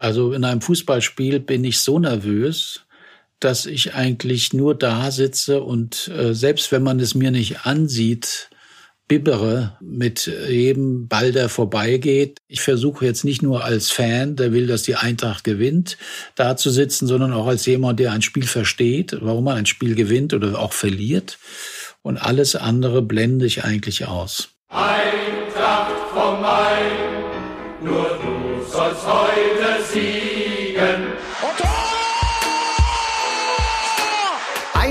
Also in einem Fußballspiel bin ich so nervös, dass ich eigentlich nur da sitze und äh, selbst wenn man es mir nicht ansieht, bibbere mit jedem Ball, der vorbeigeht. Ich versuche jetzt nicht nur als Fan, der will, dass die Eintracht gewinnt, da zu sitzen, sondern auch als jemand, der ein Spiel versteht, warum man ein Spiel gewinnt oder auch verliert. Und alles andere blende ich eigentlich aus. Eintracht vom Main, nur du sollst heute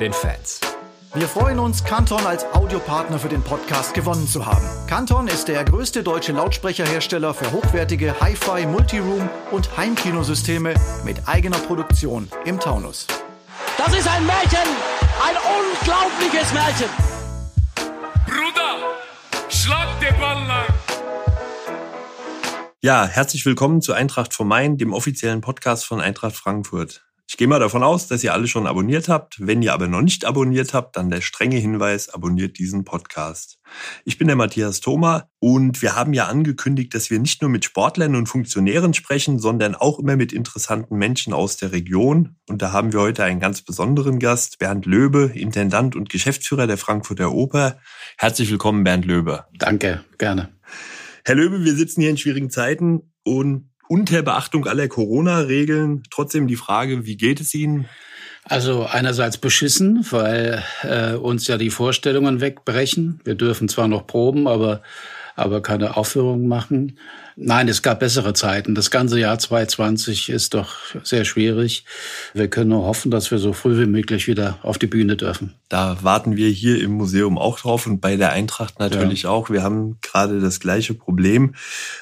den Fans. Wir freuen uns, Canton als Audiopartner für den Podcast gewonnen zu haben. Canton ist der größte deutsche Lautsprecherhersteller für hochwertige Hi-Fi, Multiroom und Heimkinosysteme mit eigener Produktion im Taunus. Das ist ein Märchen, ein unglaubliches Märchen. Bruder, schlag den Ball lang. Ja, herzlich willkommen zu Eintracht vom Main, dem offiziellen Podcast von Eintracht Frankfurt. Ich gehe mal davon aus, dass ihr alle schon abonniert habt. Wenn ihr aber noch nicht abonniert habt, dann der strenge Hinweis, abonniert diesen Podcast. Ich bin der Matthias Thoma und wir haben ja angekündigt, dass wir nicht nur mit Sportlern und Funktionären sprechen, sondern auch immer mit interessanten Menschen aus der Region. Und da haben wir heute einen ganz besonderen Gast, Bernd Löbe, Intendant und Geschäftsführer der Frankfurter Oper. Herzlich willkommen, Bernd Löbe. Danke, gerne. Herr Löbe, wir sitzen hier in schwierigen Zeiten und unter Beachtung aller Corona-Regeln. Trotzdem die Frage, wie geht es Ihnen? Also einerseits beschissen, weil äh, uns ja die Vorstellungen wegbrechen. Wir dürfen zwar noch proben, aber aber keine Aufführungen machen. Nein, es gab bessere Zeiten. Das ganze Jahr 2020 ist doch sehr schwierig. Wir können nur hoffen, dass wir so früh wie möglich wieder auf die Bühne dürfen. Da warten wir hier im Museum auch drauf und bei der Eintracht natürlich ja. auch. Wir haben gerade das gleiche Problem.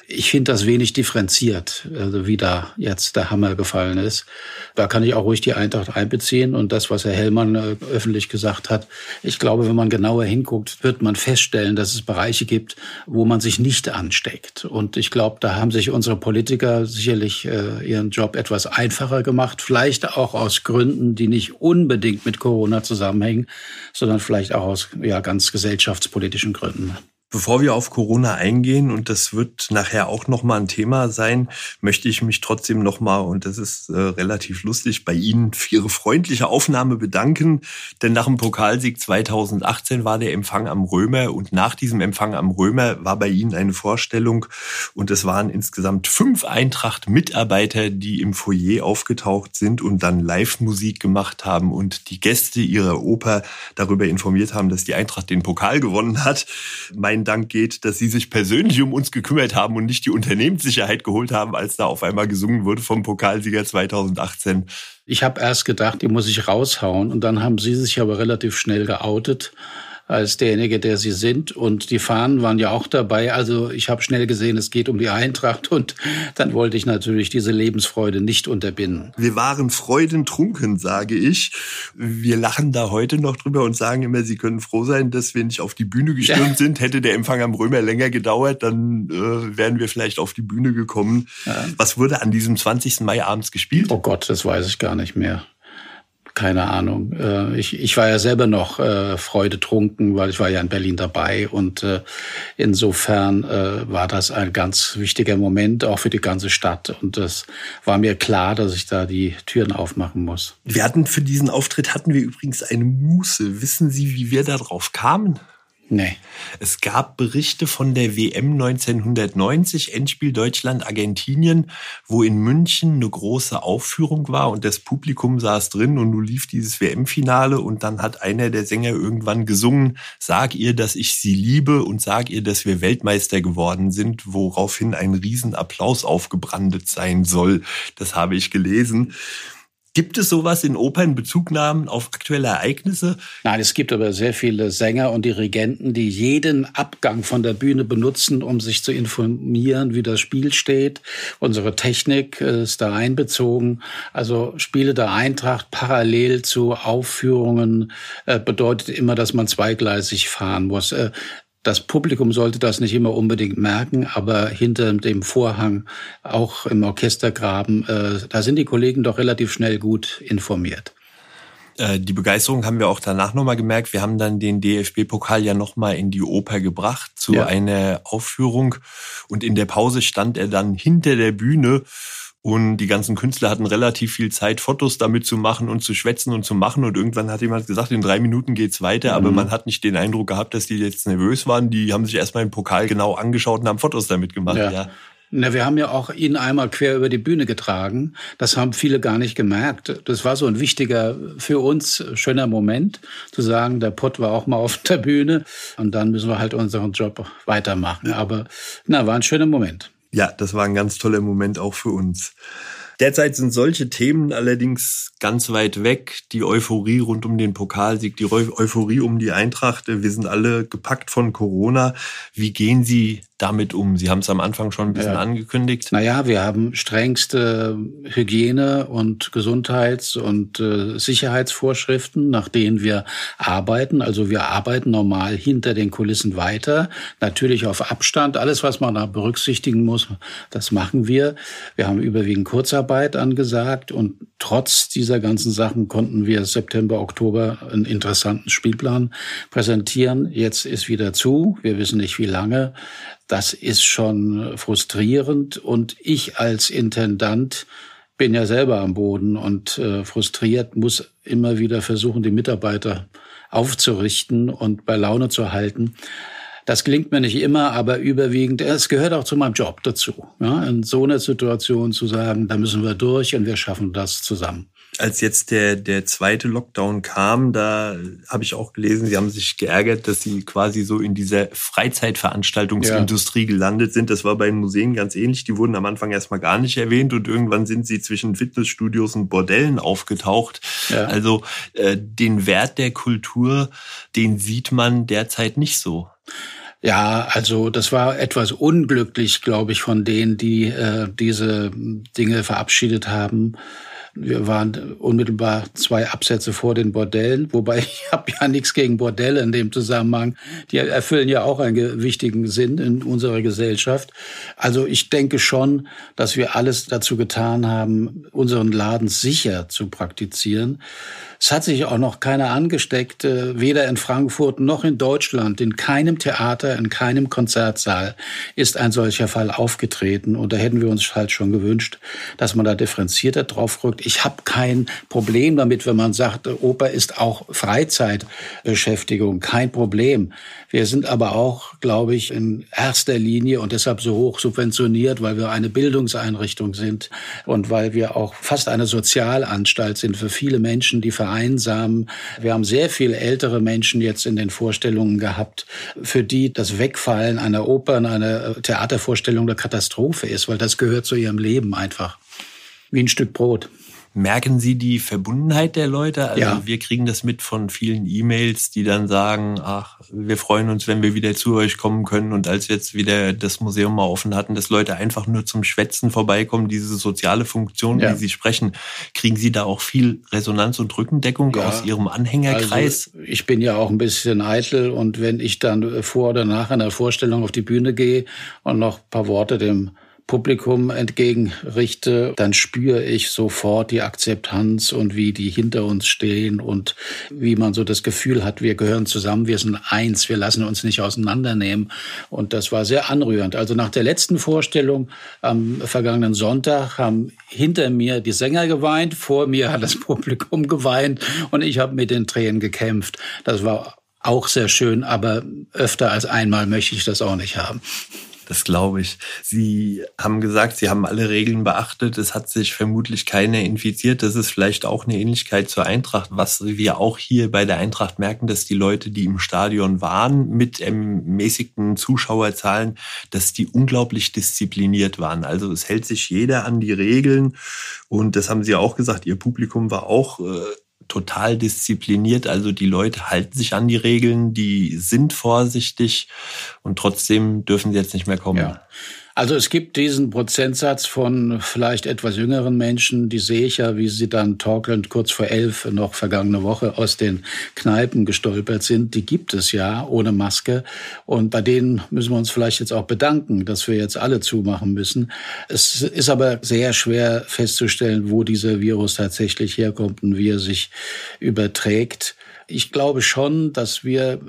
Ich finde das wenig differenziert, also wie da jetzt der Hammer gefallen ist. Da kann ich auch ruhig die Eintracht einbeziehen und das, was Herr Hellmann äh, öffentlich gesagt hat. Ich glaube, wenn man genauer hinguckt, wird man feststellen, dass es Bereiche gibt, wo man sich nicht ansteckt. Und ich glaube, da haben sich unsere Politiker sicherlich äh, ihren Job etwas einfacher gemacht. Vielleicht auch aus Gründen, die nicht unbedingt mit Corona zusammenhängen, sondern vielleicht auch aus ja, ganz gesellschaftspolitischen Gründen. Bevor wir auf Corona eingehen, und das wird nachher auch nochmal ein Thema sein, möchte ich mich trotzdem nochmal, und das ist äh, relativ lustig, bei Ihnen für Ihre freundliche Aufnahme bedanken. Denn nach dem Pokalsieg 2018 war der Empfang am Römer und nach diesem Empfang am Römer war bei Ihnen eine Vorstellung und es waren insgesamt fünf Eintracht-Mitarbeiter, die im Foyer aufgetaucht sind und dann Live-Musik gemacht haben und die Gäste ihrer Oper darüber informiert haben, dass die Eintracht den Pokal gewonnen hat. Mein mein Dank geht, dass Sie sich persönlich um uns gekümmert haben und nicht die Unternehmenssicherheit geholt haben, als da auf einmal gesungen wurde vom Pokalsieger 2018. Ich habe erst gedacht, die muss ich raushauen und dann haben Sie sich aber relativ schnell geoutet als derjenige, der sie sind. Und die Fahnen waren ja auch dabei. Also ich habe schnell gesehen, es geht um die Eintracht und dann wollte ich natürlich diese Lebensfreude nicht unterbinden. Wir waren freudentrunken, sage ich. Wir lachen da heute noch drüber und sagen immer, Sie können froh sein, dass wir nicht auf die Bühne gestürmt ja. sind. Hätte der Empfang am Römer länger gedauert, dann äh, wären wir vielleicht auf die Bühne gekommen. Ja. Was wurde an diesem 20. Mai abends gespielt? Oh Gott, das weiß ich gar nicht mehr keine Ahnung. Äh, ich, ich war ja selber noch äh, freudetrunken, weil ich war ja in Berlin dabei und äh, insofern äh, war das ein ganz wichtiger Moment auch für die ganze Stadt und es war mir klar, dass ich da die Türen aufmachen muss. Wir hatten für diesen Auftritt hatten wir übrigens eine Muße. Wissen Sie, wie wir darauf kamen? Nee. Es gab Berichte von der WM 1990, Endspiel Deutschland-Argentinien, wo in München eine große Aufführung war und das Publikum saß drin und nun lief dieses WM-Finale und dann hat einer der Sänger irgendwann gesungen, sag ihr, dass ich sie liebe und sag ihr, dass wir Weltmeister geworden sind, woraufhin ein Riesenapplaus aufgebrandet sein soll. Das habe ich gelesen. Gibt es sowas in Opern, Bezugnahmen auf aktuelle Ereignisse? Nein, es gibt aber sehr viele Sänger und Dirigenten, die jeden Abgang von der Bühne benutzen, um sich zu informieren, wie das Spiel steht. Unsere Technik ist da einbezogen. Also Spiele der Eintracht parallel zu Aufführungen äh, bedeutet immer, dass man zweigleisig fahren muss. Das Publikum sollte das nicht immer unbedingt merken, aber hinter dem Vorhang, auch im Orchestergraben, äh, da sind die Kollegen doch relativ schnell gut informiert. Äh, die Begeisterung haben wir auch danach nochmal gemerkt. Wir haben dann den DFB-Pokal ja nochmal in die Oper gebracht zu ja. einer Aufführung. Und in der Pause stand er dann hinter der Bühne und die ganzen Künstler hatten relativ viel Zeit, Fotos damit zu machen und zu schwätzen und zu machen. Und irgendwann hat jemand gesagt, in drei Minuten geht's weiter. Aber mhm. man hat nicht den Eindruck gehabt, dass die jetzt nervös waren. Die haben sich erstmal den Pokal genau angeschaut und haben Fotos damit gemacht. Ja. ja. Na, wir haben ja auch ihn einmal quer über die Bühne getragen. Das haben viele gar nicht gemerkt. Das war so ein wichtiger, für uns schöner Moment, zu sagen, der Pott war auch mal auf der Bühne und dann müssen wir halt unseren Job weitermachen. Aber na, war ein schöner Moment. Ja, das war ein ganz toller Moment auch für uns. Derzeit sind solche Themen allerdings ganz weit weg. Die Euphorie rund um den Pokalsieg, die Euphorie um die Eintracht. Wir sind alle gepackt von Corona. Wie gehen Sie damit um? Sie haben es am Anfang schon ein bisschen ja. angekündigt. Naja, wir haben strengste Hygiene- und Gesundheits- und äh, Sicherheitsvorschriften, nach denen wir arbeiten. Also wir arbeiten normal hinter den Kulissen weiter. Natürlich auf Abstand. Alles, was man da berücksichtigen muss, das machen wir. Wir haben überwiegend Kurzarbeit angesagt und trotz dieser ganzen Sachen konnten wir September, Oktober einen interessanten Spielplan präsentieren. Jetzt ist wieder zu. Wir wissen nicht, wie lange. Das ist schon frustrierend. Und ich als Intendant bin ja selber am Boden und äh, frustriert, muss immer wieder versuchen, die Mitarbeiter aufzurichten und bei Laune zu halten. Das gelingt mir nicht immer, aber überwiegend, es gehört auch zu meinem Job dazu. Ja, in so einer Situation zu sagen, da müssen wir durch und wir schaffen das zusammen als jetzt der, der zweite Lockdown kam, da habe ich auch gelesen, sie haben sich geärgert, dass sie quasi so in dieser Freizeitveranstaltungsindustrie ja. gelandet sind. Das war bei den Museen ganz ähnlich. Die wurden am Anfang erstmal gar nicht erwähnt und irgendwann sind sie zwischen Fitnessstudios und Bordellen aufgetaucht. Ja. Also äh, den Wert der Kultur, den sieht man derzeit nicht so. Ja, also das war etwas unglücklich, glaube ich, von denen, die äh, diese Dinge verabschiedet haben. Wir waren unmittelbar zwei Absätze vor den Bordellen, wobei ich habe ja nichts gegen Bordelle in dem Zusammenhang. Die erfüllen ja auch einen wichtigen Sinn in unserer Gesellschaft. Also ich denke schon, dass wir alles dazu getan haben, unseren Laden sicher zu praktizieren. Es hat sich auch noch keiner angesteckt, äh, weder in Frankfurt noch in Deutschland. In keinem Theater, in keinem Konzertsaal ist ein solcher Fall aufgetreten. Und da hätten wir uns halt schon gewünscht, dass man da differenzierter drauf rückt. Ich habe kein Problem damit, wenn man sagt, Oper ist auch Freizeitbeschäftigung. Kein Problem. Wir sind aber auch, glaube ich, in erster Linie und deshalb so hoch subventioniert, weil wir eine Bildungseinrichtung sind und weil wir auch fast eine Sozialanstalt sind für viele Menschen, die vereinsamen. Wir haben sehr viele ältere Menschen jetzt in den Vorstellungen gehabt, für die das Wegfallen einer Oper, einer Theatervorstellung eine Katastrophe ist, weil das gehört zu ihrem Leben einfach. Wie ein Stück Brot. Merken Sie die Verbundenheit der Leute? Also ja. wir kriegen das mit von vielen E-Mails, die dann sagen, ach, wir freuen uns, wenn wir wieder zu euch kommen können. Und als wir jetzt wieder das Museum mal offen hatten, dass Leute einfach nur zum Schwätzen vorbeikommen, diese soziale Funktion, ja. wie Sie sprechen, kriegen Sie da auch viel Resonanz und Rückendeckung ja. aus Ihrem Anhängerkreis? Also ich bin ja auch ein bisschen eitel und wenn ich dann vor oder nach einer Vorstellung auf die Bühne gehe und noch ein paar Worte dem Publikum entgegenrichte, dann spüre ich sofort die Akzeptanz und wie die hinter uns stehen und wie man so das Gefühl hat, wir gehören zusammen, wir sind eins, wir lassen uns nicht auseinandernehmen. Und das war sehr anrührend. Also nach der letzten Vorstellung am vergangenen Sonntag haben hinter mir die Sänger geweint, vor mir hat das Publikum geweint und ich habe mit den Tränen gekämpft. Das war auch sehr schön, aber öfter als einmal möchte ich das auch nicht haben. Das glaube ich. Sie haben gesagt, Sie haben alle Regeln beachtet. Es hat sich vermutlich keiner infiziert. Das ist vielleicht auch eine Ähnlichkeit zur Eintracht, was wir auch hier bei der Eintracht merken, dass die Leute, die im Stadion waren, mit ermäßigten Zuschauerzahlen, dass die unglaublich diszipliniert waren. Also es hält sich jeder an die Regeln. Und das haben Sie auch gesagt, Ihr Publikum war auch äh, total diszipliniert. Also die Leute halten sich an die Regeln, die sind vorsichtig und trotzdem dürfen sie jetzt nicht mehr kommen. Ja. Also es gibt diesen Prozentsatz von vielleicht etwas jüngeren Menschen, die sehe ich ja, wie sie dann torkelnd kurz vor elf noch vergangene Woche aus den Kneipen gestolpert sind. Die gibt es ja ohne Maske. Und bei denen müssen wir uns vielleicht jetzt auch bedanken, dass wir jetzt alle zumachen müssen. Es ist aber sehr schwer festzustellen, wo dieser Virus tatsächlich herkommt und wie er sich überträgt. Ich glaube schon, dass wir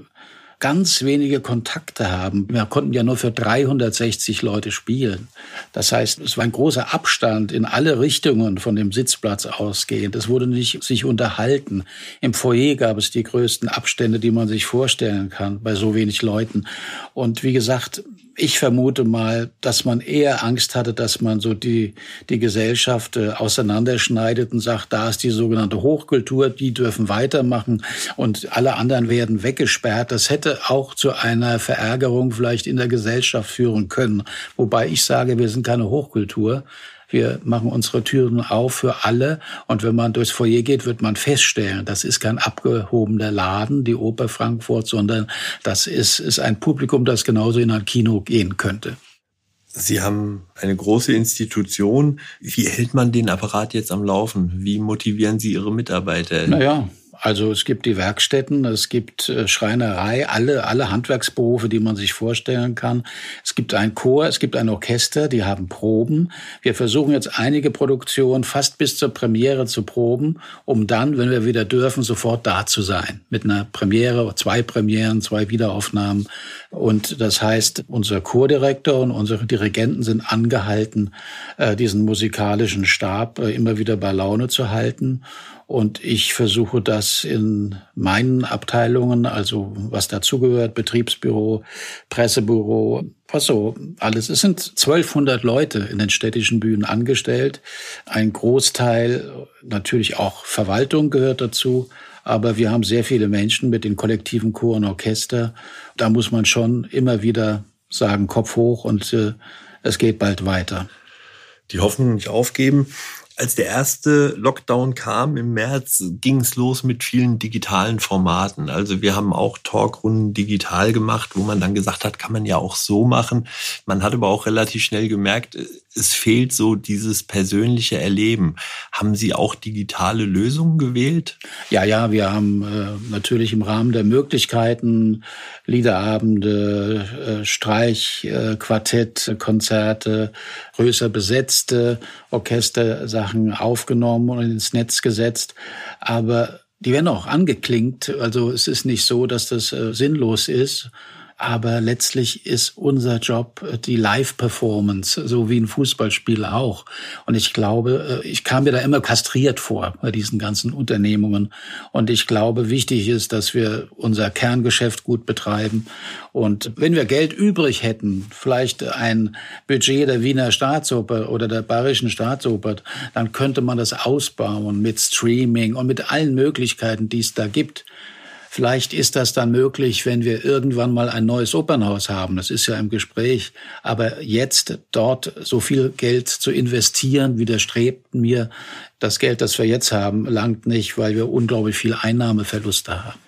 ganz wenige Kontakte haben. Wir konnten ja nur für 360 Leute spielen. Das heißt, es war ein großer Abstand in alle Richtungen von dem Sitzplatz ausgehend. Es wurde nicht sich unterhalten. Im Foyer gab es die größten Abstände, die man sich vorstellen kann bei so wenig Leuten. Und wie gesagt, ich vermute mal, dass man eher Angst hatte, dass man so die, die Gesellschaft äh, auseinanderschneidet und sagt, da ist die sogenannte Hochkultur, die dürfen weitermachen und alle anderen werden weggesperrt. Das hätte auch zu einer Verärgerung vielleicht in der Gesellschaft führen können. Wobei ich sage, wir sind keine Hochkultur. Wir machen unsere Türen auf für alle. Und wenn man durchs Foyer geht, wird man feststellen, das ist kein abgehobener Laden, die Oper Frankfurt, sondern das ist, ist ein Publikum, das genauso in ein Kino gehen könnte. Sie haben eine große Institution. Wie hält man den Apparat jetzt am Laufen? Wie motivieren Sie Ihre Mitarbeiter? Naja, also es gibt die Werkstätten, es gibt äh, Schreinerei, alle, alle Handwerksberufe, die man sich vorstellen kann. Es gibt ein Chor, es gibt ein Orchester, die haben Proben. Wir versuchen jetzt einige Produktionen fast bis zur Premiere zu proben, um dann, wenn wir wieder dürfen, sofort da zu sein. Mit einer Premiere, zwei Premieren, zwei Wiederaufnahmen. Und das heißt, unser Chordirektor und unsere Dirigenten sind angehalten, äh, diesen musikalischen Stab äh, immer wieder bei Laune zu halten. Und ich versuche das in meinen Abteilungen, also was dazugehört, Betriebsbüro, Pressebüro, was so alles. Es sind 1200 Leute in den städtischen Bühnen angestellt. Ein Großteil, natürlich auch Verwaltung gehört dazu. Aber wir haben sehr viele Menschen mit den kollektiven Chor und Orchester. Da muss man schon immer wieder sagen, Kopf hoch und äh, es geht bald weiter. Die Hoffnung nicht aufgeben als der erste Lockdown kam im März, ging es los mit vielen digitalen Formaten. Also wir haben auch Talkrunden digital gemacht, wo man dann gesagt hat, kann man ja auch so machen. Man hat aber auch relativ schnell gemerkt, es fehlt so dieses persönliche Erleben. Haben Sie auch digitale Lösungen gewählt? Ja, ja, wir haben äh, natürlich im Rahmen der Möglichkeiten Liederabende, äh, Streich, äh, Konzerte, größer besetzte Orchestersachen aufgenommen und ins Netz gesetzt. Aber die werden auch angeklingt. Also es ist nicht so, dass das äh, sinnlos ist aber letztlich ist unser Job äh, die Live-Performance, so wie ein Fußballspiel auch. Und ich glaube, äh, ich kam mir da immer kastriert vor bei diesen ganzen Unternehmungen. Und ich glaube, wichtig ist, dass wir unser Kerngeschäft gut betreiben. Und wenn wir Geld übrig hätten, vielleicht ein Budget der Wiener Staatsoper oder der Bayerischen Staatsoper, dann könnte man das ausbauen mit Streaming und mit allen Möglichkeiten, die es da gibt. Vielleicht ist das dann möglich, wenn wir irgendwann mal ein neues Opernhaus haben. Das ist ja im Gespräch. Aber jetzt dort so viel Geld zu investieren, widerstrebt mir. Das Geld, das wir jetzt haben, langt nicht, weil wir unglaublich viel Einnahmeverluste haben.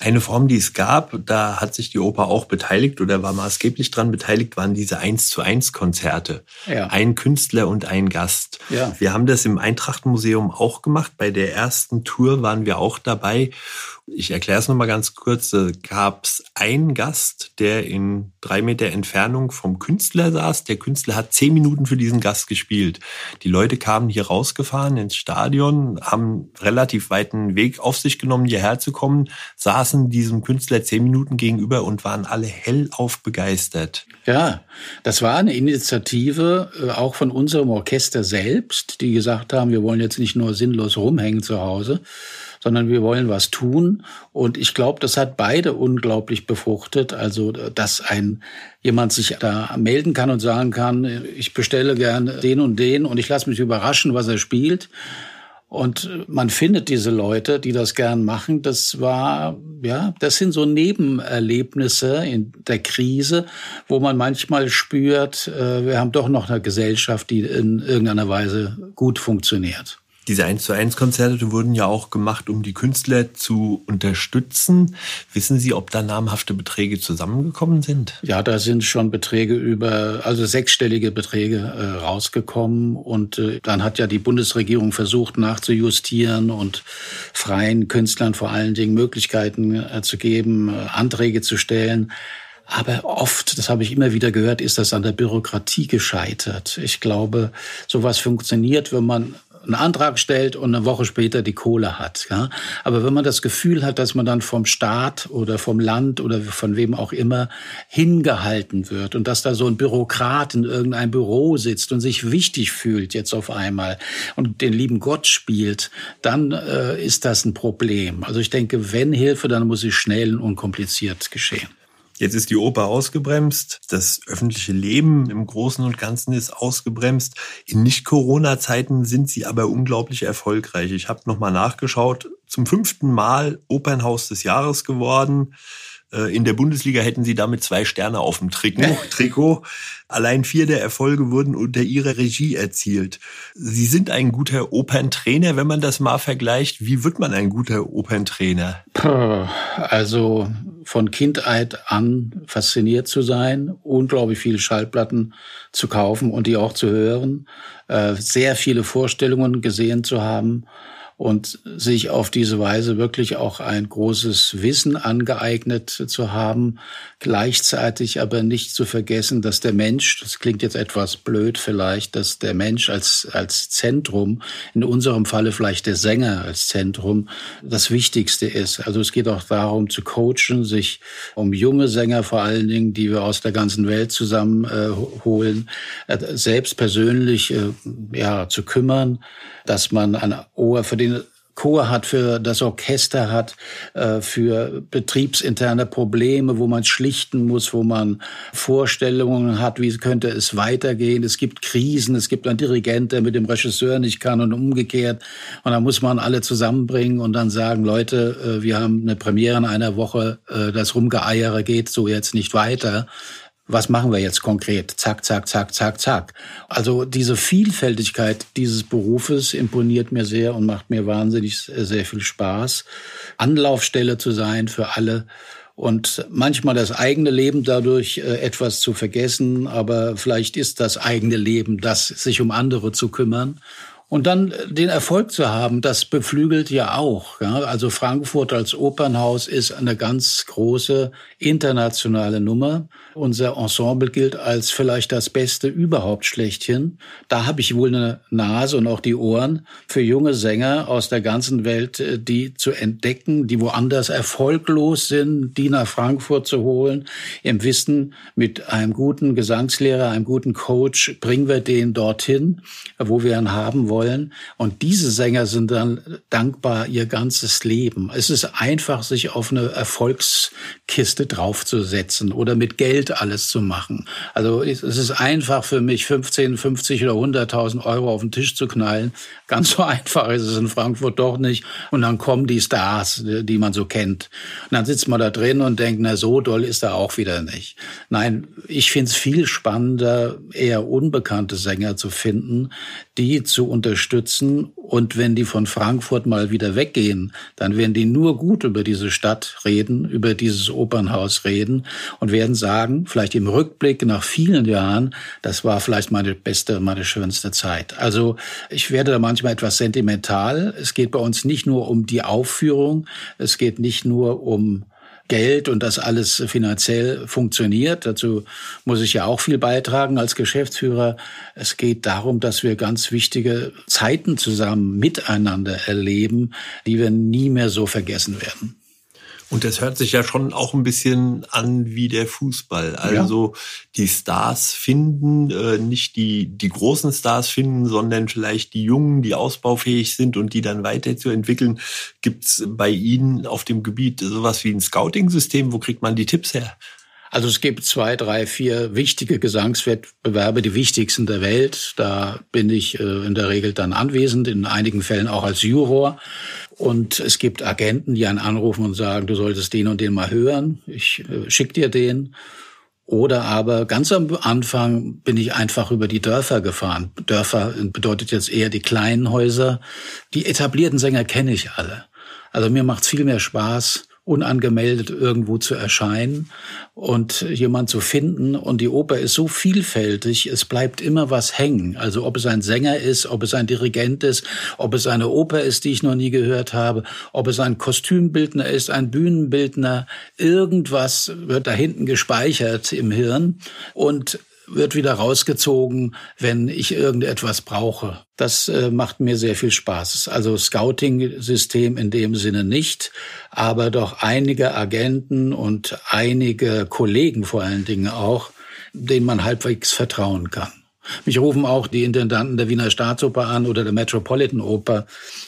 Eine Form, die es gab, da hat sich die Oper auch beteiligt oder war maßgeblich dran beteiligt, waren diese 1 zu 1 Konzerte. Ja. Ein Künstler und ein Gast. Ja. Wir haben das im Eintrachtenmuseum auch gemacht. Bei der ersten Tour waren wir auch dabei ich erkläre es nochmal ganz kurz. Da gab es einen Gast, der in drei Meter Entfernung vom Künstler saß. Der Künstler hat zehn Minuten für diesen Gast gespielt. Die Leute kamen hier rausgefahren ins Stadion, haben relativ weiten Weg auf sich genommen, hierher zu kommen, saßen diesem Künstler zehn Minuten gegenüber und waren alle hellauf begeistert. Ja, das war eine Initiative äh, auch von unserem Orchester selbst, die gesagt haben, wir wollen jetzt nicht nur sinnlos rumhängen zu Hause, sondern wir wollen was tun. Und ich glaube, das hat beide unglaublich befruchtet. Also, dass ein jemand sich da melden kann und sagen kann, ich bestelle gerne den und den und ich lasse mich überraschen, was er spielt. Und man findet diese Leute, die das gern machen. Das war, ja, das sind so Nebenerlebnisse in der Krise, wo man manchmal spürt, äh, wir haben doch noch eine Gesellschaft, die in irgendeiner Weise gut funktioniert. Diese 1 zu 1 Konzerte wurden ja auch gemacht, um die Künstler zu unterstützen. Wissen Sie, ob da namhafte Beträge zusammengekommen sind? Ja, da sind schon Beträge über, also sechsstellige Beträge äh, rausgekommen. Und äh, dann hat ja die Bundesregierung versucht nachzujustieren und freien Künstlern vor allen Dingen Möglichkeiten äh, zu geben, äh, Anträge zu stellen. Aber oft, das habe ich immer wieder gehört, ist das an der Bürokratie gescheitert. Ich glaube, sowas funktioniert, wenn man einen Antrag stellt und eine Woche später die Kohle hat. Ja? Aber wenn man das Gefühl hat, dass man dann vom Staat oder vom Land oder von wem auch immer hingehalten wird und dass da so ein Bürokrat in irgendeinem Büro sitzt und sich wichtig fühlt jetzt auf einmal und den lieben Gott spielt, dann äh, ist das ein Problem. Also ich denke, wenn Hilfe, dann muss sie schnell und unkompliziert geschehen. Jetzt ist die Oper ausgebremst, das öffentliche Leben im Großen und Ganzen ist ausgebremst. In Nicht-Corona-Zeiten sind sie aber unglaublich erfolgreich. Ich habe nochmal nachgeschaut, zum fünften Mal Opernhaus des Jahres geworden. Äh, in der Bundesliga hätten sie damit zwei Sterne auf dem Trikot. Trikot. Allein vier der Erfolge wurden unter ihrer Regie erzielt. Sie sind ein guter Operntrainer, wenn man das mal vergleicht. Wie wird man ein guter Operntrainer? Also von Kindheit an fasziniert zu sein, unglaublich viele Schallplatten zu kaufen und die auch zu hören, äh, sehr viele Vorstellungen gesehen zu haben und sich auf diese Weise wirklich auch ein großes Wissen angeeignet zu haben, gleichzeitig aber nicht zu vergessen, dass der Mensch, das klingt jetzt etwas blöd vielleicht, dass der Mensch als, als Zentrum, in unserem Falle vielleicht der Sänger als Zentrum, das Wichtigste ist. Also es geht auch darum zu coachen, sich um junge Sänger vor allen Dingen, die wir aus der ganzen Welt zusammenholen, äh, selbst persönlich äh, ja, zu kümmern, dass man ein Ohr für den Chor hat, für das Orchester hat, äh, für betriebsinterne Probleme, wo man schlichten muss, wo man Vorstellungen hat, wie könnte es weitergehen. Es gibt Krisen, es gibt einen Dirigent, der mit dem Regisseur nicht kann und umgekehrt. Und da muss man alle zusammenbringen und dann sagen, Leute, äh, wir haben eine Premiere in einer Woche, äh, das Rumgeeiere geht so jetzt nicht weiter was machen wir jetzt konkret? Zack, zack, zack, zack, zack. Also diese Vielfältigkeit dieses Berufes imponiert mir sehr und macht mir wahnsinnig sehr viel Spaß. Anlaufstelle zu sein für alle und manchmal das eigene Leben dadurch äh, etwas zu vergessen, aber vielleicht ist das eigene Leben das, sich um andere zu kümmern. Und dann den Erfolg zu haben, das beflügelt ja auch. Also Frankfurt als Opernhaus ist eine ganz große internationale Nummer. Unser Ensemble gilt als vielleicht das Beste überhaupt schlechthin. Da habe ich wohl eine Nase und auch die Ohren für junge Sänger aus der ganzen Welt, äh, die zu entdecken, die woanders erfolglos sind, die nach Frankfurt zu holen, im Wissen, mit einem guten Gesangslehrer, einem guten Coach bringen wir den dorthin, wo wir ihn haben wollen. Und diese Sänger sind dann dankbar ihr ganzes Leben. Es ist einfach, sich auf eine Erfolgskiste draufzusetzen oder mit Geld alles zu machen. Also es ist einfach für mich, 15, 50 oder 100.000 Euro auf den Tisch zu knallen. Ganz so einfach ist es in Frankfurt doch nicht. Und dann kommen die Stars, die man so kennt. Und dann sitzt man da drin und denkt, na so doll ist er auch wieder nicht. Nein, ich finde es viel spannender, eher unbekannte Sänger zu finden, die zu unterstützen. Und wenn die von Frankfurt mal wieder weggehen, dann werden die nur gut über diese Stadt reden, über dieses Opernhaus reden und werden sagen, vielleicht im Rückblick nach vielen Jahren, das war vielleicht meine beste, meine schönste Zeit. Also ich werde da manchmal etwas sentimental. Es geht bei uns nicht nur um die Aufführung, es geht nicht nur um Geld und das alles finanziell funktioniert. Dazu muss ich ja auch viel beitragen als Geschäftsführer. Es geht darum, dass wir ganz wichtige Zeiten zusammen miteinander erleben, die wir nie mehr so vergessen werden. Und das hört sich ja schon auch ein bisschen an wie der Fußball. Also ja. die Stars finden, äh, nicht die, die großen Stars finden, sondern vielleicht die Jungen, die ausbaufähig sind und die dann weiterzuentwickeln. Gibt's bei Ihnen auf dem Gebiet sowas wie ein Scouting-System? Wo kriegt man die Tipps her? Also es gibt zwei, drei, vier wichtige Gesangswettbewerbe, die wichtigsten der Welt. Da bin ich äh, in der Regel dann anwesend, in einigen Fällen auch als Juror. Und es gibt Agenten, die einen anrufen und sagen, du solltest den und den mal hören. Ich äh, schick dir den. Oder aber ganz am Anfang bin ich einfach über die Dörfer gefahren. Dörfer bedeutet jetzt eher die kleinen Häuser. Die etablierten Sänger kenne ich alle. Also mir macht's viel mehr Spaß, unangemeldet irgendwo zu erscheinen und jemand zu finden. Und die Oper ist so vielfältig, es bleibt immer was hängen. Also ob es ein Sänger ist, ob es ein Dirigent ist, ob es eine Oper ist, die ich noch nie gehört habe, ob es ein Kostümbildner ist, ein Bühnenbildner, irgendwas wird da hinten gespeichert im Hirn. Und wird wieder rausgezogen, wenn ich irgendetwas brauche. Das äh, macht mir sehr viel Spaß. Also Scouting-System in dem Sinne nicht, aber doch einige Agenten und einige Kollegen vor allen Dingen auch, denen man halbwegs vertrauen kann. Mich rufen auch die Intendanten der Wiener Staatsoper an oder der Metropolitan Oper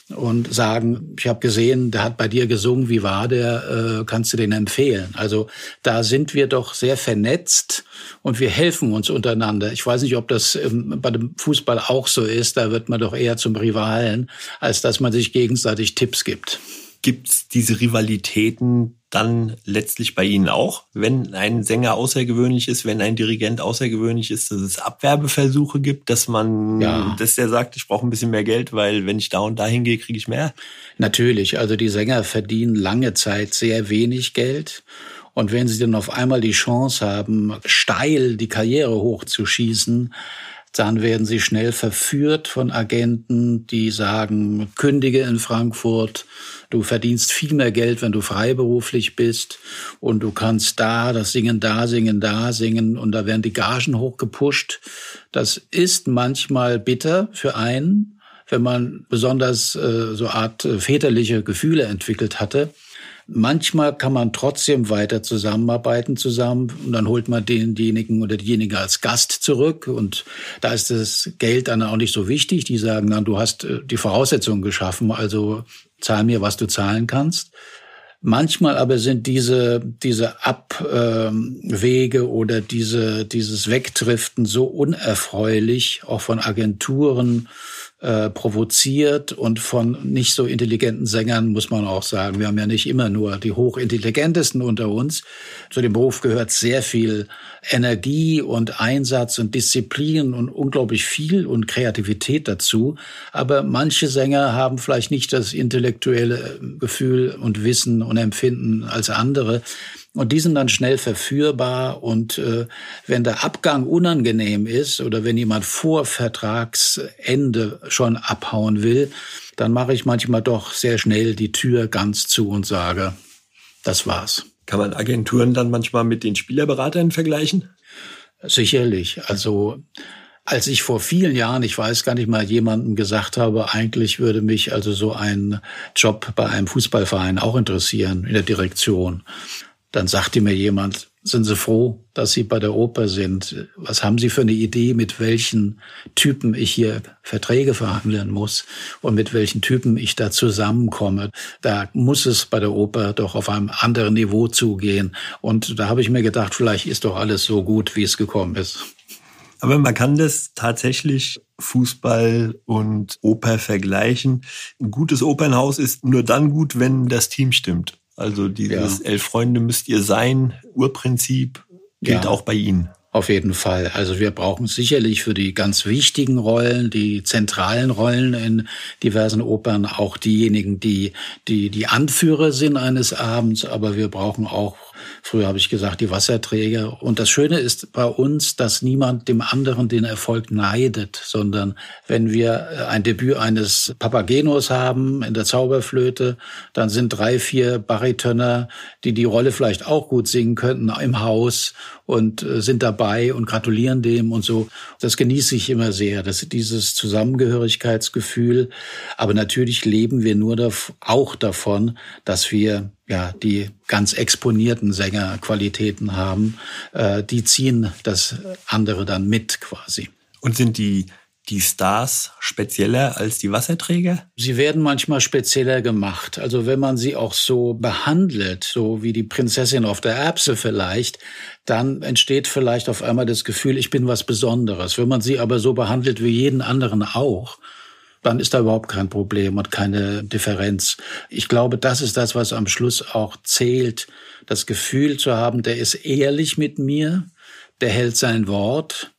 und sagen, ich habe gesehen, der hat bei dir gesungen, wie war der, äh, kannst du den empfehlen? Also da sind wir doch sehr vernetzt und wir helfen uns untereinander. Ich weiß nicht, ob das ähm, bei dem Fußball auch so ist, da wird man doch eher zum Rivalen, als dass man sich gegenseitig Tipps gibt. Gibt's diese Rivalitäten dann letztlich bei Ihnen auch, wenn ein Sänger außergewöhnlich ist, wenn ein Dirigent außergewöhnlich ist, dass es Abwerbeversuche gibt, dass man, ja. dass der sagt, ich brauche ein bisschen mehr Geld, weil wenn ich da und dahin gehe, kriege ich mehr? Natürlich, also die Sänger verdienen lange Zeit sehr wenig Geld. Und wenn sie dann auf einmal die Chance haben, steil die Karriere hochzuschießen, dann werden sie schnell verführt von Agenten, die sagen, kündige in Frankfurt, du verdienst viel mehr Geld, wenn du freiberuflich bist und du kannst da das Singen, da singen, da singen und da werden die Gagen hochgepusht. Das ist manchmal bitter für einen, wenn man besonders äh, so Art äh, väterliche Gefühle entwickelt hatte. Manchmal kann man trotzdem weiter zusammenarbeiten zusammen und dann holt man denjenigen oder diejenige als Gast zurück und da ist das Geld dann auch nicht so wichtig. Die sagen dann, du hast äh, die Voraussetzungen geschaffen, also zahl mir, was du zahlen kannst. Manchmal aber sind diese, diese Abwege oder diese, dieses Wegdriften so unerfreulich, auch von Agenturen äh, provoziert und von nicht so intelligenten Sängern, muss man auch sagen. Wir haben ja nicht immer nur die hochintelligentesten unter uns. Zu dem Beruf gehört sehr viel Energie und Einsatz und Disziplin und unglaublich viel und Kreativität dazu. Aber manche Sänger haben vielleicht nicht das intellektuelle Gefühl und Wissen und Empfinden als andere. Und die sind dann schnell verführbar. Und äh, wenn der Abgang unangenehm ist oder wenn jemand vor Vertragsende schon abhauen will, dann mache ich manchmal doch sehr schnell die Tür ganz zu und sage, das war's. Kann man Agenturen dann manchmal mit den Spielerberatern vergleichen? Sicherlich. Also als ich vor vielen Jahren, ich weiß gar nicht mal, jemandem gesagt habe, eigentlich würde mich also so ein Job bei einem Fußballverein auch interessieren in der Direktion. Dann sagte mir jemand, sind Sie froh, dass Sie bei der Oper sind? Was haben Sie für eine Idee, mit welchen Typen ich hier Verträge verhandeln muss und mit welchen Typen ich da zusammenkomme? Da muss es bei der Oper doch auf einem anderen Niveau zugehen. Und da habe ich mir gedacht, vielleicht ist doch alles so gut, wie es gekommen ist. Aber man kann das tatsächlich Fußball und Oper vergleichen. Ein gutes Opernhaus ist nur dann gut, wenn das Team stimmt. Also dieses ja. elf Freunde müsst ihr sein, Urprinzip gilt ja. auch bei Ihnen. Auf jeden Fall. Also wir brauchen sicherlich für die ganz wichtigen Rollen, die zentralen Rollen in diversen Opern auch diejenigen, die die die Anführer sind eines Abends, aber wir brauchen auch Früher habe ich gesagt, die Wasserträger. Und das Schöne ist bei uns, dass niemand dem anderen den Erfolg neidet, sondern wenn wir ein Debüt eines Papagenos haben in der Zauberflöte, dann sind drei, vier Baritöner, die die Rolle vielleicht auch gut singen könnten im Haus und äh, sind dabei und gratulieren dem und so. Das genieße ich immer sehr, das dieses Zusammengehörigkeitsgefühl. Aber natürlich leben wir nur auch davon, dass wir ja, die ganz exponierten Sängerqualitäten haben, äh, die ziehen das andere dann mit quasi. Und sind die die Stars spezieller als die Wasserträger? Sie werden manchmal spezieller gemacht. Also wenn man sie auch so behandelt, so wie die Prinzessin auf der Erbse vielleicht, dann entsteht vielleicht auf einmal das Gefühl, ich bin was Besonderes. Wenn man sie aber so behandelt wie jeden anderen auch, dann ist da überhaupt kein Problem und keine Differenz. Ich glaube, das ist das, was am Schluss auch zählt, das Gefühl zu haben, der ist ehrlich mit mir, der hält sein Wort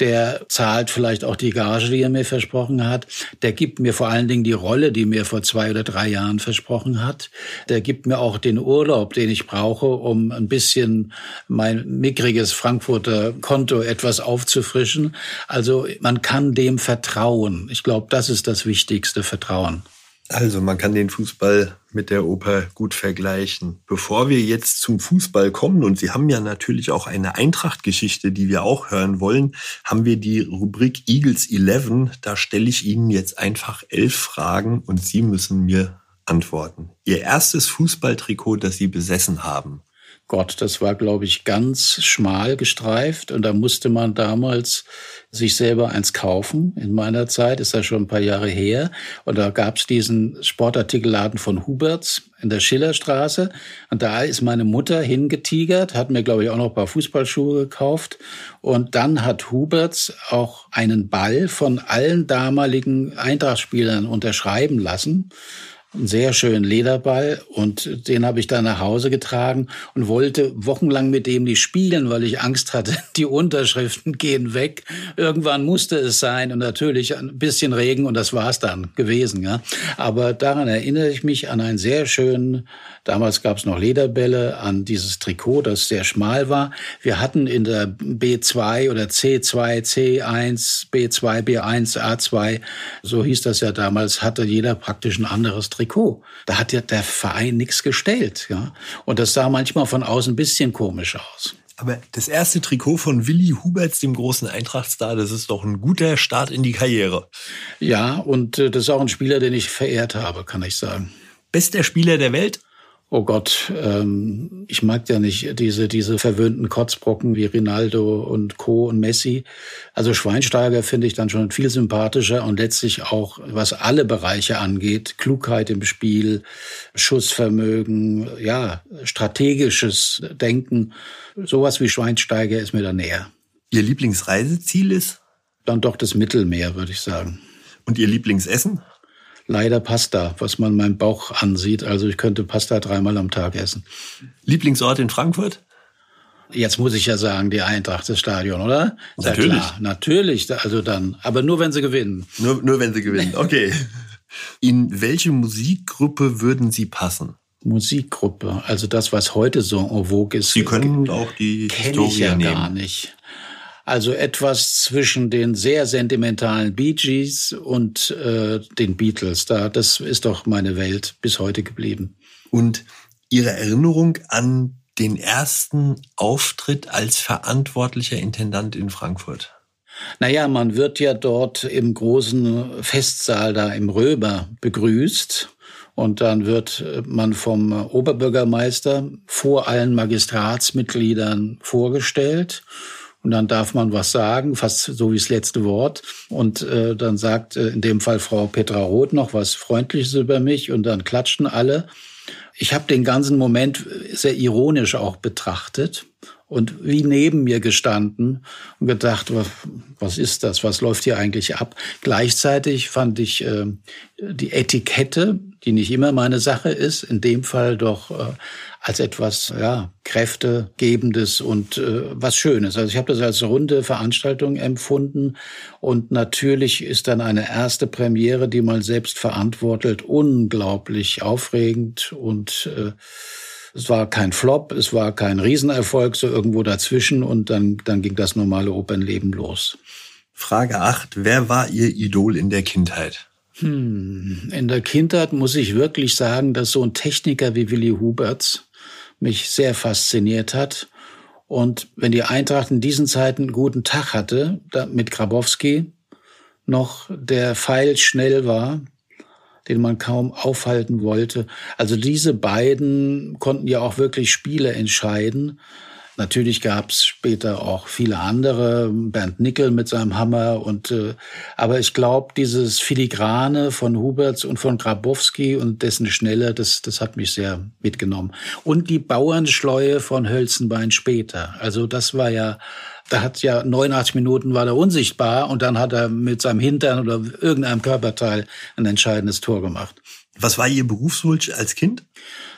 der zahlt vielleicht auch die Gage, die er mir versprochen hat. Der gibt mir vor allen Dingen die Rolle, die mir vor zwei oder drei Jahren versprochen hat. Der gibt mir auch den Urlaub, den ich brauche, um ein bisschen mein mickriges Frankfurter Konto etwas aufzufrischen. Also man kann dem vertrauen. Ich glaube, das ist das wichtigste Vertrauen. Also man kann den Fußball mit der Oper gut vergleichen. Bevor wir jetzt zum Fußball kommen, und Sie haben ja natürlich auch eine Eintracht-Geschichte, die wir auch hören wollen, haben wir die Rubrik Eagles 11. Da stelle ich Ihnen jetzt einfach elf Fragen und Sie müssen mir antworten. Ihr erstes Fußballtrikot, das Sie besessen haben. Gott, das war, glaube ich, ganz schmal gestreift und da musste man damals sich selber eins kaufen. In meiner Zeit ist das schon ein paar Jahre her. Und da gab es diesen Sportartikelladen von Huberts in der Schillerstraße. Und da ist meine Mutter hingetigert, hat mir, glaube ich, auch noch ein paar Fußballschuhe gekauft. Und dann hat Huberts auch einen Ball von allen damaligen Eintrachtspielern unterschreiben lassen einen sehr schönen Lederball und den habe ich dann nach Hause getragen und wollte wochenlang mit dem nicht spielen, weil ich Angst hatte, die Unterschriften gehen weg. Irgendwann musste es sein und natürlich ein bisschen Regen und das war es dann gewesen. Ja. Aber daran erinnere ich mich an einen sehr schönen, damals gab es noch Lederbälle, an dieses Trikot, das sehr schmal war. Wir hatten in der B2 oder C2, C1, B2, B1, A2, so hieß das ja damals, hatte jeder praktisch ein anderes Trikot. Trikot. Da hat ja der Verein nichts gestellt. Ja? Und das sah manchmal von außen ein bisschen komisch aus. Aber das erste Trikot von Willi Huberts, dem großen Eintrachtstar, das ist doch ein guter Start in die Karriere. Ja, und äh, das ist auch ein Spieler, den ich verehrt habe, kann ich sagen. Bester Spieler der Welt? Oh Gott, ähm, ich mag ja nicht diese, diese verwöhnten Kotzbrocken wie Rinaldo und Co. und Messi. Also Schweinsteiger finde ich dann schon viel sympathischer und letztlich auch, was alle Bereiche angeht, Klugheit im Spiel, Schussvermögen, ja, strategisches Denken, sowas wie Schweinsteiger ist mir da näher. Ihr Lieblingsreiseziel ist? Dann doch das Mittelmeer, würde ich sagen. Und Ihr Lieblingsessen? Leider Pasta, was man meinem Bauch ansieht. Also ich könnte Pasta dreimal am Tag essen. Lieblingsort in Frankfurt? Jetzt muss ich ja sagen, die Eintracht, das Stadion, oder? Natürlich. Ja natürlich, also dann. Aber nur, wenn sie gewinnen. Nur, nur wenn sie gewinnen, okay. In welche Musikgruppe würden Sie passen? Musikgruppe, also das, was heute so en vogue ist. Sie können auch die Historie ich ja nehmen. gar nicht. Also etwas zwischen den sehr sentimentalen Bee Gees und äh, den Beatles. Da, das ist doch meine Welt bis heute geblieben. Und Ihre Erinnerung an den ersten Auftritt als verantwortlicher Intendant in Frankfurt? Naja, man wird ja dort im großen Festsaal da im Röber begrüßt. Und dann wird man vom Oberbürgermeister vor allen Magistratsmitgliedern vorgestellt. Und dann darf man was sagen, fast so wie das letzte Wort. Und äh, dann sagt äh, in dem Fall Frau Petra Roth noch was Freundliches über mich und dann klatschen alle. Ich habe den ganzen Moment sehr ironisch auch betrachtet und wie neben mir gestanden und gedacht, was, ist das? Was läuft hier eigentlich ab? Gleichzeitig fand ich äh, die Etikette, die nicht immer meine Sache ist, in dem Fall doch äh, als etwas ja, kräftegebendes und äh, was Schönes. Also ich habe das als runde Veranstaltung empfunden und natürlich ist dann eine erste Premiere, die man selbst verantwortet, unglaublich aufregend und äh, es war kein Flop, es war kein Riesenerfolg, so irgendwo dazwischen und dann, dann ging das normale Opernleben los. Frage 8. Wer war Ihr Idol in der Kindheit? Hm, in der Kindheit muss ich wirklich sagen, dass so ein Techniker wie Willy Huberts mich sehr fasziniert hat. Und wenn die Eintracht in diesen Zeiten einen guten Tag hatte, mit Grabowski noch der Pfeil schnell war, den man kaum aufhalten wollte. Also diese beiden konnten ja auch wirklich Spiele entscheiden. Natürlich gab es später auch viele andere, Bernd Nickel mit seinem Hammer und äh, aber ich glaube, dieses Filigrane von Huberts und von Grabowski und dessen Schnelle, das, das hat mich sehr mitgenommen. Und die Bauernschleue von Hölzenbein später. Also das war ja da hat ja 89 Minuten war er unsichtbar und dann hat er mit seinem Hintern oder irgendeinem Körperteil ein entscheidendes Tor gemacht. Was war Ihr Berufswunsch als Kind?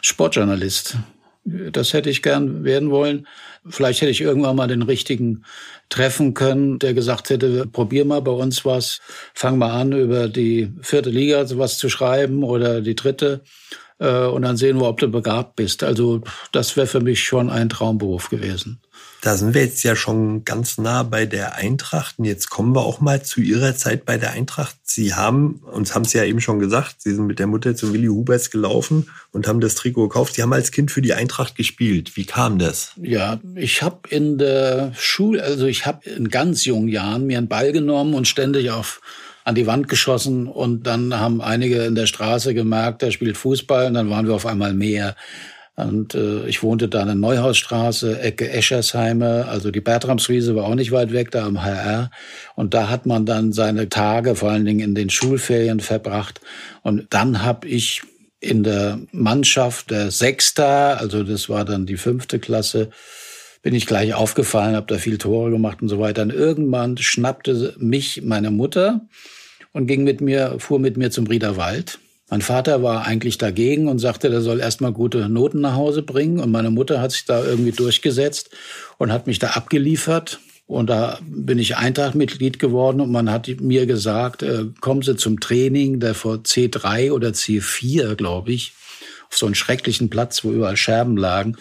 Sportjournalist. Das hätte ich gern werden wollen. Vielleicht hätte ich irgendwann mal den richtigen treffen können, der gesagt hätte, probier mal bei uns was, fang mal an, über die vierte Liga was zu schreiben oder die dritte. Äh, und dann sehen wir, ob du begabt bist. Also das wäre für mich schon ein Traumberuf gewesen. Da sind wir jetzt ja schon ganz nah bei der Eintracht. Und jetzt kommen wir auch mal zu Ihrer Zeit bei der Eintracht. Sie haben, uns haben Sie ja eben schon gesagt, Sie sind mit der Mutter zu Willi Huberts gelaufen und haben das Trikot gekauft. Sie haben als Kind für die Eintracht gespielt. Wie kam das? Ja, ich habe in der Schule, also ich habe in ganz jungen Jahren mir einen Ball genommen und ständig auf an die Wand geschossen und dann haben einige in der Straße gemerkt, er spielt Fußball und dann waren wir auf einmal mehr. Und äh, ich wohnte da in der Neuhausstraße, Ecke Eschersheime, also die Bertramswiese war auch nicht weit weg, da am HR. Und da hat man dann seine Tage, vor allen Dingen in den Schulferien, verbracht. Und dann habe ich in der Mannschaft der Sechster, also das war dann die fünfte Klasse, bin ich gleich aufgefallen, habe da viel Tore gemacht und so weiter. Und irgendwann schnappte mich meine Mutter und ging mit mir, fuhr mit mir zum Riederwald mein Vater war eigentlich dagegen und sagte, der soll erstmal gute Noten nach Hause bringen. Und meine Mutter hat sich da irgendwie durchgesetzt und hat mich da abgeliefert. Und da bin ich Eintracht-Mitglied geworden und man hat mir gesagt, äh, kommen Sie zum Training, der vor C3 oder C4, glaube ich, auf so einen schrecklichen Platz, wo überall Scherben lagen,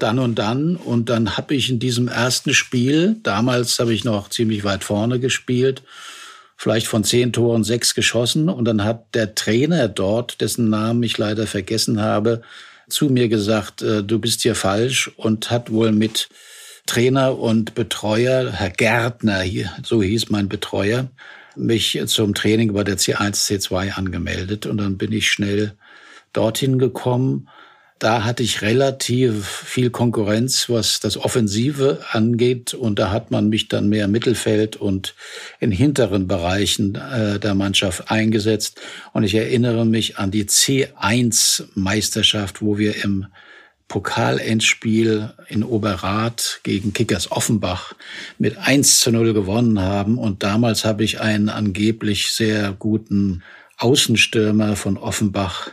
dann und dann. Und dann habe ich in diesem ersten Spiel, damals habe ich noch ziemlich weit vorne gespielt, vielleicht von zehn Toren sechs geschossen. Und dann hat der Trainer dort, dessen Namen ich leider vergessen habe, zu mir gesagt, äh, du bist hier falsch und hat wohl mit Trainer und Betreuer, Herr Gärtner, so hieß mein Betreuer, mich zum Training bei der C1, C2 angemeldet. Und dann bin ich schnell dorthin gekommen da hatte ich relativ viel Konkurrenz, was das Offensive angeht. Und da hat man mich dann mehr im Mittelfeld und in hinteren Bereichen äh, der Mannschaft eingesetzt. Und ich erinnere mich an die C1-Meisterschaft, wo wir im Pokalendspiel in Oberrath gegen Kickers Offenbach mit 1 zu 0 gewonnen haben. Und damals habe ich einen angeblich sehr guten Außenstürmer von Offenbach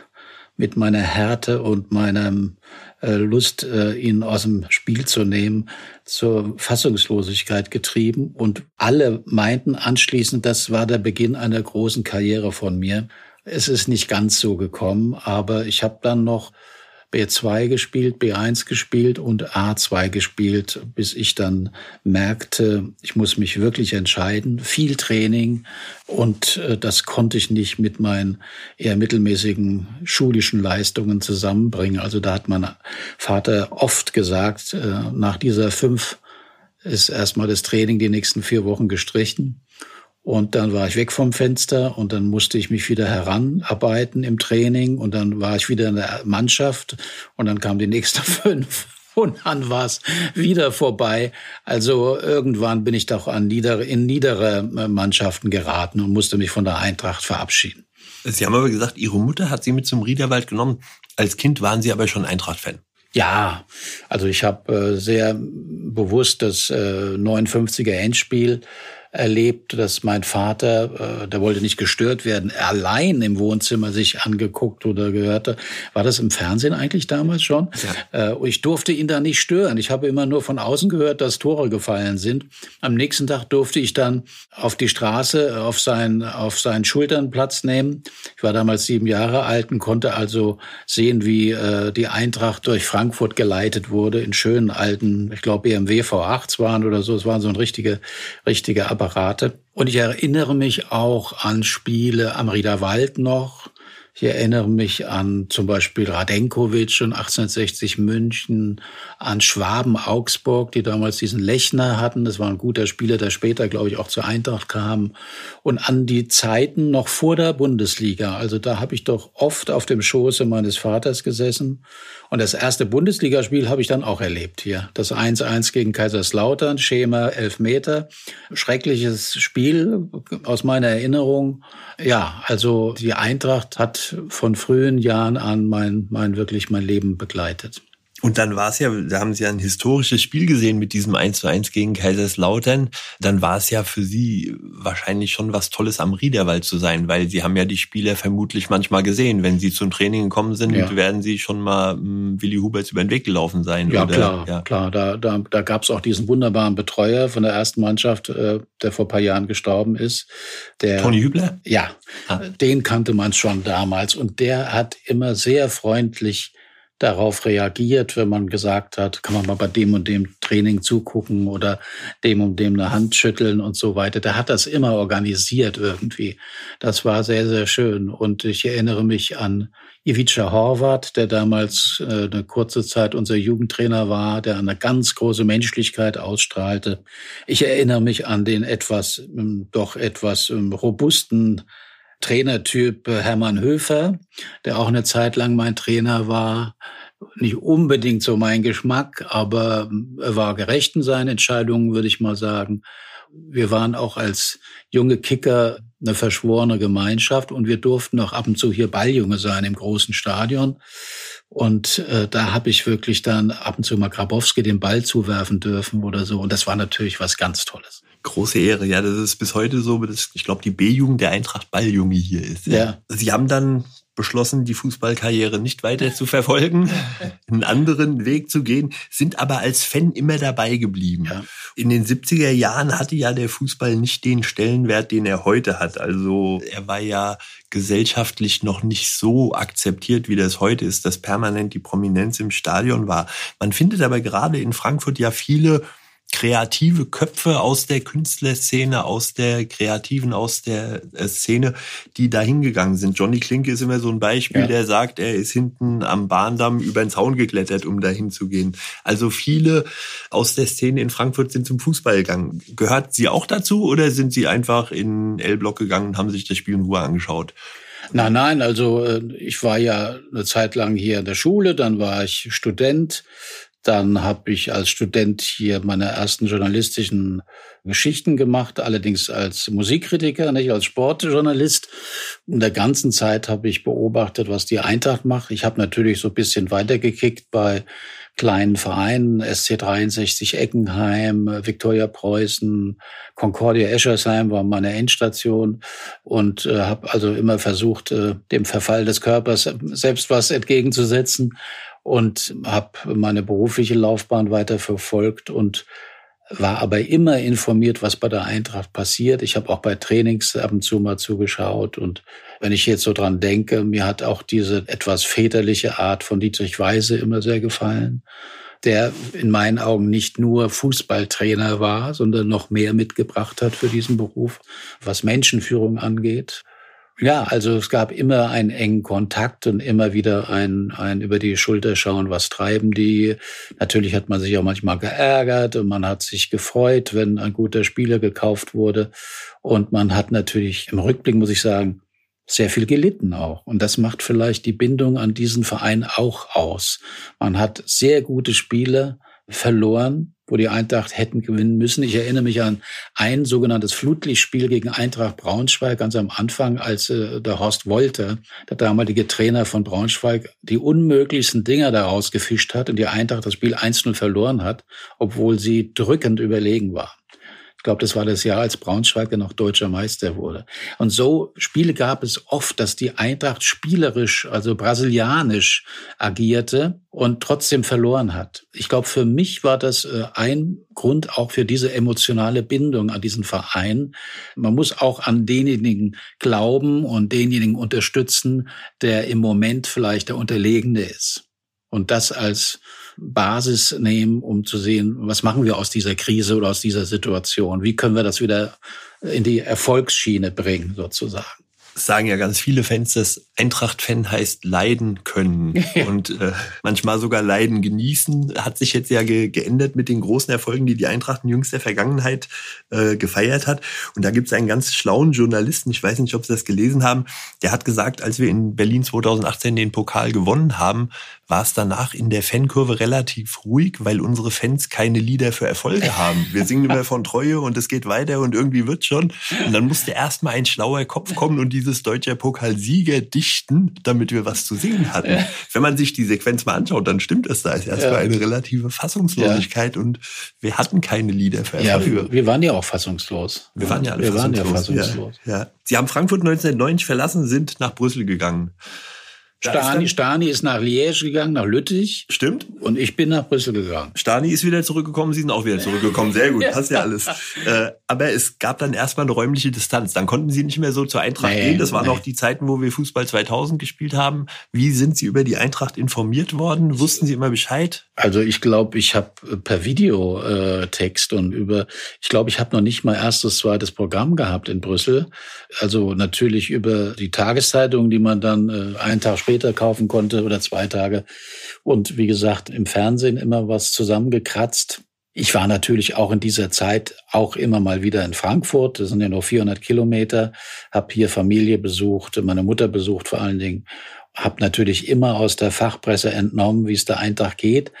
mit meiner Härte und meiner äh, Lust, äh, ihn aus dem Spiel zu nehmen, zur Fassungslosigkeit getrieben. Und alle meinten anschließend, das war der Beginn einer großen Karriere von mir. Es ist nicht ganz so gekommen, aber ich habe dann noch B2 gespielt, B1 gespielt und A2 gespielt, bis ich dann merkte, ich muss mich wirklich entscheiden. Viel Training und äh, das konnte ich nicht mit meinen eher mittelmäßigen schulischen Leistungen zusammenbringen. Also da hat mein Vater oft gesagt, äh, nach dieser fünf ist erstmal das Training die nächsten vier Wochen gestrichen. Und dann war ich weg vom Fenster und dann musste ich mich wieder heranarbeiten im Training und dann war ich wieder in der Mannschaft und dann kam die nächste fünf und dann war es wieder vorbei. Also irgendwann bin ich doch an niedere, in niedere Mannschaften geraten und musste mich von der Eintracht verabschieden. Sie haben aber gesagt, Ihre Mutter hat Sie mit zum Riederwald genommen. Als Kind waren Sie aber schon Eintracht-Fan. Ja, also ich habe äh, sehr bewusst das äh, 59er Endspiel erlebt, dass mein Vater, äh, der wollte nicht gestört werden, allein im Wohnzimmer sich angeguckt oder gehörte. War das im Fernsehen eigentlich damals schon? Ja. Äh, ich durfte ihn da nicht stören. Ich habe immer nur von außen gehört, dass Tore gefallen sind. Am nächsten Tag durfte ich dann auf die Straße, auf, sein, auf seinen Schultern Platz nehmen. Ich war damals sieben Jahre alt und konnte also sehen, wie äh, die Eintracht durch Frankfurt geleitet wurde in schönen alten, ich glaube BMW V8s waren oder so. Es waren so ein richtige, richtige Apparate. Und ich erinnere mich auch an Spiele am Riederwald noch. Ich erinnere mich an zum Beispiel Radenkovic und 1860 München, an Schwaben Augsburg, die damals diesen Lechner hatten. Das war ein guter Spieler, der später, glaube ich, auch zur Eintracht kam. Und an die Zeiten noch vor der Bundesliga. Also da habe ich doch oft auf dem Schoße meines Vaters gesessen. Und das erste Bundesligaspiel habe ich dann auch erlebt hier. Das 1-1 gegen Kaiserslautern, Schema 11 Meter. Schreckliches Spiel aus meiner Erinnerung. Ja, also die Eintracht hat von frühen Jahren an mein, mein wirklich mein Leben begleitet. Und dann war es ja, da haben Sie ja ein historisches Spiel gesehen mit diesem 1 zu 1 gegen Kaiserslautern. Dann war es ja für Sie wahrscheinlich schon was Tolles am Riederwald zu sein, weil Sie haben ja die Spieler vermutlich manchmal gesehen. Wenn Sie zum Training gekommen sind, ja. werden Sie schon mal hm, Willi Huberts über den Weg gelaufen sein. Ja, oder? klar, ja. klar. Da, da, da gab es auch diesen wunderbaren Betreuer von der ersten Mannschaft, äh, der vor paar Jahren gestorben ist. Der, Toni Hübler? Ja, ah. den kannte man schon damals. Und der hat immer sehr freundlich darauf reagiert, wenn man gesagt hat, kann man mal bei dem und dem Training zugucken oder dem und dem eine Hand schütteln und so weiter. Der hat das immer organisiert irgendwie. Das war sehr, sehr schön. Und ich erinnere mich an Ivica Horvath, der damals äh, eine kurze Zeit unser Jugendtrainer war, der eine ganz große Menschlichkeit ausstrahlte. Ich erinnere mich an den etwas, ähm, doch etwas ähm, robusten Trainertyp äh, Hermann Höfer, der auch eine Zeit lang mein Trainer war. Nicht unbedingt so mein Geschmack, aber er war gerecht in seinen Entscheidungen, würde ich mal sagen. Wir waren auch als junge Kicker eine verschworene Gemeinschaft und wir durften auch ab und zu hier Balljunge sein im großen Stadion. Und äh, da habe ich wirklich dann ab und zu mal Grabowski den Ball zuwerfen dürfen oder so. Und das war natürlich was ganz Tolles. Große Ehre, ja, das ist bis heute so, dass ich glaube, die B-Jugend der Eintracht Balljunge hier ist. Ja. Sie haben dann beschlossen, die Fußballkarriere nicht weiter zu verfolgen, einen anderen Weg zu gehen, sind aber als Fan immer dabei geblieben. Ja. In den 70er Jahren hatte ja der Fußball nicht den Stellenwert, den er heute hat. Also er war ja gesellschaftlich noch nicht so akzeptiert, wie das heute ist, dass permanent die Prominenz im Stadion war. Man findet aber gerade in Frankfurt ja viele kreative Köpfe aus der Künstlerszene, aus der Kreativen, aus der äh, Szene, die da hingegangen sind. Johnny Klinke ist immer so ein Beispiel, ja. der sagt, er ist hinten am Bahndamm über den Zaun geklettert, um da hinzugehen. Also viele aus der Szene in Frankfurt sind zum Fußball gegangen. Gehört Sie auch dazu oder sind Sie einfach in L-Block gegangen und haben sich das Spiel in Ruhe angeschaut? Nein, nein, also äh, ich war ja eine Zeit lang hier in der Schule, dann war ich Student, dann habe ich als Student hier meine ersten journalistischen Geschichten gemacht, allerdings als Musikkritiker, nicht als Sportjournalist. In der ganzen Zeit habe ich beobachtet, was die Eintracht macht. Ich habe natürlich so ein bisschen weitergekickt bei kleinen Vereinen, SC 63 Eckenheim, Viktoria Preußen, Concordia Eschersheim war meine Endstation und äh, habe also immer versucht, äh, dem Verfall des Körpers selbst was entgegenzusetzen und habe meine berufliche Laufbahn weiter verfolgt und war aber immer informiert, was bei der Eintracht passiert. Ich habe auch bei Trainings ab und zu mal zugeschaut. Und wenn ich jetzt so dran denke, mir hat auch diese etwas väterliche Art von Dietrich Weise immer sehr gefallen, der in meinen Augen nicht nur Fußballtrainer war, sondern noch mehr mitgebracht hat für diesen Beruf, was Menschenführung angeht. Ja, also es gab immer einen engen Kontakt und immer wieder ein, ein über die Schulter schauen, was treiben die. Natürlich hat man sich auch manchmal geärgert und man hat sich gefreut, wenn ein guter Spieler gekauft wurde. Und man hat natürlich im Rückblick, muss ich sagen, sehr viel gelitten auch. Und das macht vielleicht die Bindung an diesen Verein auch aus. Man hat sehr gute Spieler verloren, wo die Eintracht hätten gewinnen müssen. Ich erinnere mich an ein sogenanntes Flutlichtspiel gegen Eintracht Braunschweig ganz am Anfang, als äh, der Horst Wolter, der damalige Trainer von Braunschweig, die unmöglichsten Dinger daraus gefischt hat und die Eintracht das Spiel 1-0 verloren hat, obwohl sie drückend überlegen war glaube, das war das Jahr, als Braunschweig dann auch deutscher Meister wurde. Und so Spiele gab es oft, dass die Eintracht spielerisch, also brasilianisch agierte und trotzdem verloren hat. Ich glaube, für mich war das äh, ein Grund auch für diese emotionale Bindung an diesen Verein. Man muss auch an denjenigen glauben und denjenigen unterstützen, der im Moment vielleicht der Unterlegene ist. Und das als Basis nehmen, um zu sehen, was machen wir aus dieser Krise oder aus dieser Situation? Wie können wir das wieder in die Erfolgsschiene bringen, sozusagen? sagen ja ganz viele Fans, dass Eintracht-Fan heißt leiden können und äh, manchmal sogar leiden genießen. Hat sich jetzt ja ge geändert mit den großen Erfolgen, die die Eintracht in jüngster Vergangenheit äh, gefeiert hat. Und da gibt es einen ganz schlauen Journalisten, ich weiß nicht, ob Sie das gelesen haben, der hat gesagt, als wir in Berlin 2018 den Pokal gewonnen haben, war es danach in der Fankurve relativ ruhig, weil unsere Fans keine Lieder für Erfolge haben. Wir singen immer von Treue und es geht weiter und irgendwie wird schon. Und dann musste erstmal ein schlauer Kopf kommen und dieses deutsche Pokalsieger dichten, damit wir was zu singen hatten. Ja. Wenn man sich die Sequenz mal anschaut, dann stimmt es. Da ist erstmal ja. eine relative Fassungslosigkeit ja. und wir hatten keine Lieder für Erfolge. Ja, wir waren ja auch fassungslos. Wir waren ja alle wir fassungslos. Waren ja fassungslos. Sie haben Frankfurt 1990 verlassen, sind nach Brüssel gegangen. Stani, Stani ist nach Liège gegangen, nach Lüttich. Stimmt. Und ich bin nach Brüssel gegangen. Stani ist wieder zurückgekommen, Sie sind auch wieder zurückgekommen. Sehr gut, passt ja alles. Äh, aber es gab dann erstmal eine räumliche Distanz. Dann konnten Sie nicht mehr so zur Eintracht nee, gehen. Das waren nee. auch die Zeiten, wo wir Fußball 2000 gespielt haben. Wie sind Sie über die Eintracht informiert worden? Wussten Sie immer Bescheid? Also ich glaube, ich habe per Videotext und über, ich glaube, ich habe noch nicht mal erstes, zweites Programm gehabt in Brüssel. Also natürlich über die Tageszeitung, die man dann äh, einen Tag später kaufen konnte oder zwei Tage. Und wie gesagt, im Fernsehen immer was zusammengekratzt. Ich war natürlich auch in dieser Zeit auch immer mal wieder in Frankfurt. Das sind ja nur 400 Kilometer. Hab hier Familie besucht, meine Mutter besucht vor allen Dingen. Hab natürlich immer aus der Fachpresse entnommen, wie es der Eintracht geht.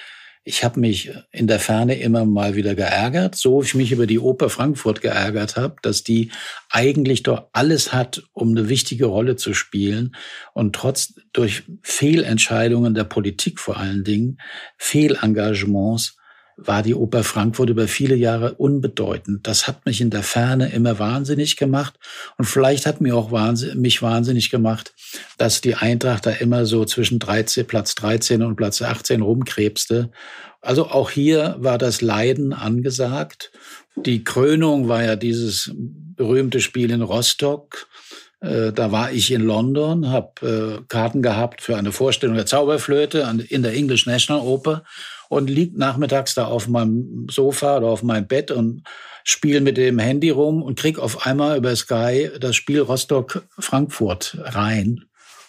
Ich habe mich in der Ferne immer mal wieder geärgert, so wie ich mich über die Oper Frankfurt geärgert habe, dass die eigentlich doch alles hat, um eine wichtige Rolle zu spielen. Und trotz durch Fehlentscheidungen der Politik vor allen Dingen, Fehlengagements, war die Oper Frankfurt über viele Jahre unbedeutend. Das hat mich in der Ferne immer wahnsinnig gemacht. Und vielleicht hat mir auch wahnsinn, mich wahnsinnig gemacht, dass die Eintracht da immer so zwischen 13, Platz 13 und Platz 18 rumkrebste. Also auch hier war das Leiden angesagt. Die Krönung war ja dieses berühmte Spiel in Rostock. Äh, da war ich in London, habe äh, Karten gehabt für eine Vorstellung der Zauberflöte in der English National Oper und liegt nachmittags da auf meinem Sofa oder auf meinem Bett und spiele mit dem Handy rum und krieg auf einmal über Sky das Spiel Rostock-Frankfurt rein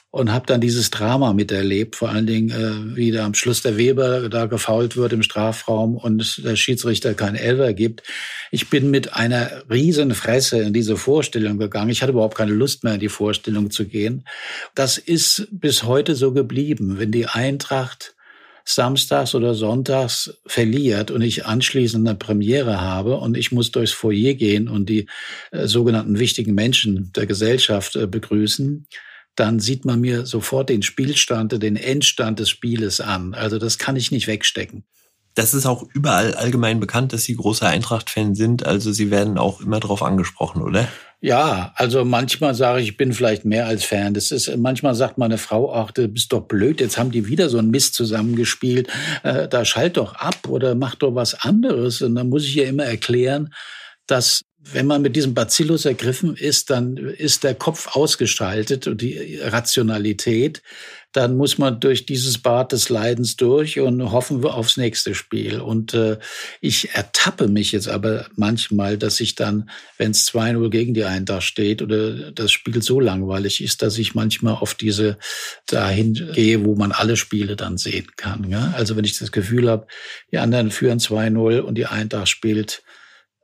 und habe dann dieses Drama miterlebt, vor allen Dingen, äh, wie da am Schluss der Weber da gefault wird im Strafraum und der Schiedsrichter kein Elfer gibt. Ich bin mit einer riesen Fresse in diese Vorstellung gegangen. Ich hatte überhaupt keine Lust mehr, in die Vorstellung zu gehen. Das ist bis heute so geblieben. Wenn die Eintracht samstags oder sonntags verliert und ich anschließend eine Premiere habe und ich muss durchs Foyer gehen und die äh, sogenannten wichtigen Menschen der Gesellschaft äh, begrüßen, dann sieht man mir sofort den Spielstand, den Endstand des Spieles an. Also das kann ich nicht wegstecken. Das ist auch überall allgemein bekannt, dass Sie großer Eintracht-Fan sind. Also Sie werden auch immer darauf angesprochen, oder? Ja, also manchmal sage ich, ich bin vielleicht mehr als Fan. Das ist, manchmal sagt meine Frau, ach, du bist doch blöd, jetzt haben die wieder so ein Mist zusammengespielt. Äh, da schalt doch ab oder mach doch was anderes. Und dann muss ich ihr immer erklären, dass wenn man mit diesem Bacillus ergriffen ist, dann ist der Kopf ausgestaltet und die Rationalität dann muss man durch dieses Bad des Leidens durch und hoffen wir aufs nächste Spiel. Und äh, ich ertappe mich jetzt aber manchmal, dass ich dann, wenn es 2-0 gegen die Eintracht steht oder das Spiel so langweilig ist, dass ich manchmal auf diese dahin gehe, wo man alle Spiele dann sehen kann. Ja? Also wenn ich das Gefühl habe, die anderen führen 2-0 und die Eintracht spielt